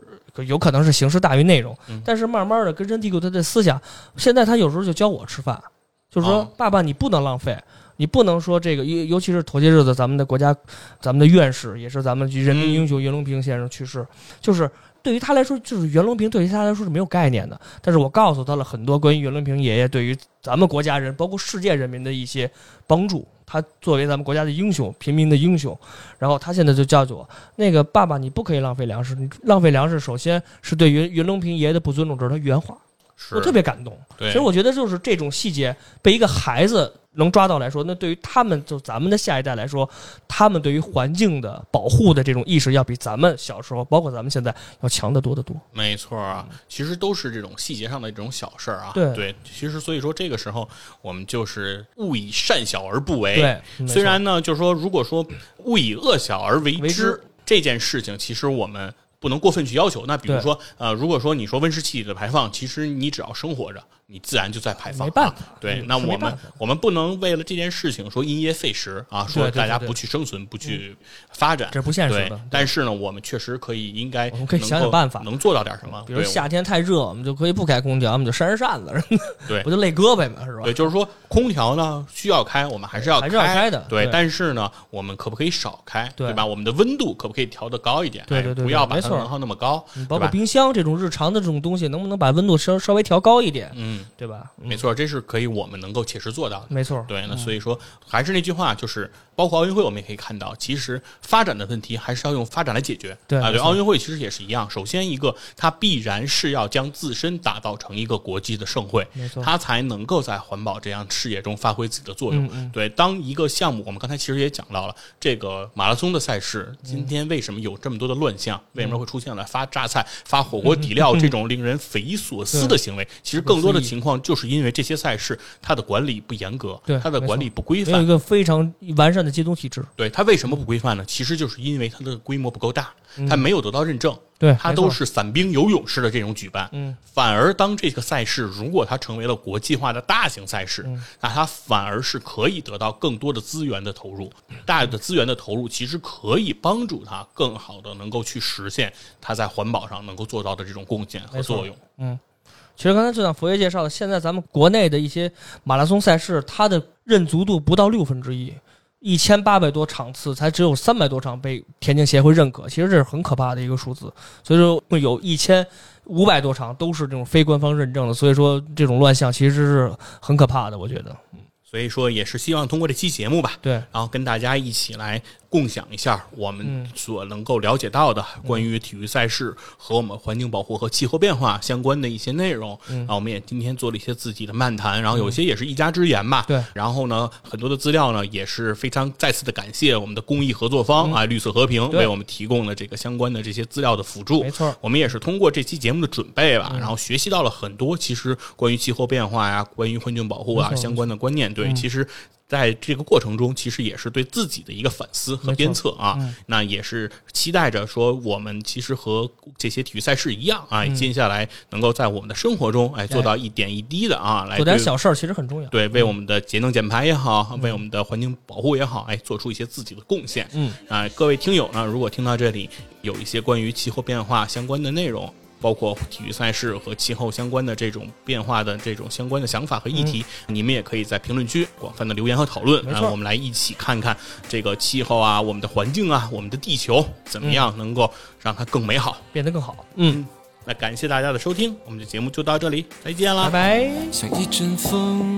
有可能是形式大于内容，嗯但是慢慢的根深蒂固他的思想。现在他有时候就教我吃饭，就是说、哦爸爸你不能浪费。你不能说这个，尤尤其是头些日子，咱们的国家，咱们的院士也是咱们人民英雄袁隆平先生去世，就是对于他来说，就是袁隆平对于他来说是没有概念的。但是我告诉他了很多关于袁隆平爷爷对于咱们国家人，包括世界人民的一些帮助。他作为咱们国家的英雄，平民的英雄，然后他现在就叫我那个爸爸，你不可以浪费粮食，你浪费粮食，首先是对袁袁隆平爷爷的不尊重，这是他原话，我特别感动。对，其实我觉得就是这种细节被一个孩子能抓到来说，那对于他们就咱们的下一代来说，他们对于环境的保护的这种意识，要比咱们小时候，包括咱们现在要强得多得多。没错啊，其实都是这种细节上的这种小事儿啊。对对，其实所以说这个时候我们就是勿以善小而不为。对，虽然呢，就是说，如果说勿以恶小而为之这件事情，其实我们不能过分去要求。那比如说，呃，如果说你说温室气体的排放，其实你只要生活着，你自然就在排放。没办法啊对嗯，那我们我们不能为了这件事情说因噎废食啊，说大家不去生存，不去发展，这不现实的。但是呢，我们确实可以应该我们可以想想办法能做到点什么。比如夏天太热，我们就可以不开空调，我们就扇扇扇子，对不就累胳膊嘛，是吧对，？就是说空调呢需要开，我们还是要还是要开的对，对但是呢，我们可不可以少开，对吧？我们的温度可不可以调得高一点？哎对对对不要把能耗那么高，嗯包括？冰箱这种日常的这种东西，能不能把温度稍稍微调高一点，嗯，对吧？嗯没错，这是可以我们能够切实做到的。没错，对，那所以说还是那句话，就是包括奥运会，我们也可以看到，其实发展的问题还是要用发展来解决。对啊，对，奥运会其实也是一样。首先一个，它必然是要将自身打造成一个国际的盛会，没错它才能够在环保这样事业中发挥自己的作用。嗯嗯对，当一个项目，我们刚才其实也讲到了这个马拉松的赛事，今天为什么有这么多的乱象？为什么会出现了发榨菜、发火锅底料 这种令人匪夷所思的行为？其实更多的情况就是因为这些赛事它的管理不严格，对它的管理不规范。没有一个非常完善的监督体制，对它为什么不规范呢？其实就是因为它的规模不够大，嗯。它没有得到认证。对，它都是散兵游勇式的这种举办，嗯，反而当这个赛事如果它成为了国际化的大型赛事，嗯。那它反而是可以得到更多的资源的投入，大的资源的投入其实可以帮助它更好的能够去实现它在环保上能够做到的这种贡献和作用。其实刚才就像佛爷介绍的，现在咱们国内的一些马拉松赛事，它的认足度不到六分之一，一千八百多场次才只有三百多场被田径协会认可，其实这是很可怕的一个数字。所以说有一千五百多场都是这种非官方认证的，所以说这种乱象其实是很可怕的，我觉得。所以说，也是希望通过这期节目吧，对，然后跟大家一起来共享一下我们嗯所能够了解到的关于体育赛事和我们环境保护和气候变化相关的一些内容。嗯啊我们也今天做了一些自己的漫谈，然后有些也是一家之言吧。对然后呢，很多的资料呢也是非常再次的感谢我们的公益合作方、啊，绿色和平为我们提供了这个相关的这些资料的辅助。没错我们也是通过这期节目的准备嗯吧，然后学习到了很多其实关于气候变化呀、关于环境保护啊相关的观念。对，嗯其实。在这个过程中，其实也是对自己的一个反思和鞭策啊。嗯那也是期待着说，我们其实和这些体育赛事一样啊，嗯接下来能够在我们的生活中，哎，做到一点一滴的啊，来做点小事儿其实很重要。对为我们的节能减排也好，为我们的环境保护也好，哎，做出一些自己的贡献。嗯啊，各位听友呢，如果听到这里有一些关于气候变化相关的内容。包括体育赛事和气候相关的这种变化的这种相关的想法和议题，你们也可以在评论区广泛的留言和讨论，嗯没错啊，我们来一起看看这个气候啊，我们的环境啊，我们的地球怎么样能够让它更美好。变得更好。嗯，那感谢大家的收听，我们的节目就到这里，再见啦拜。拜。像一阵风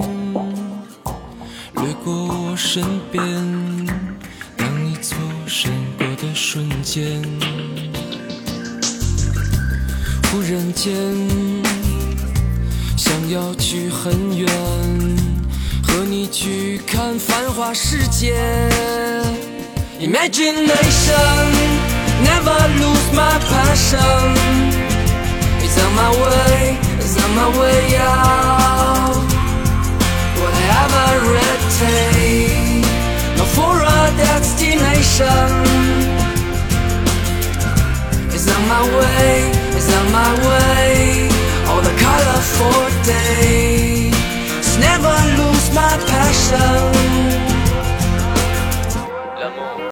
掠过我身边，当你错身过的瞬间，忽然间想要去很远，和你去看繁华世界。Imagination never lose my passion. It's on my way, it's on my way out. Whatever it takesno for a destination. It's on my way, is on my way. All the colorful day. Just never lose my passion. L'amour.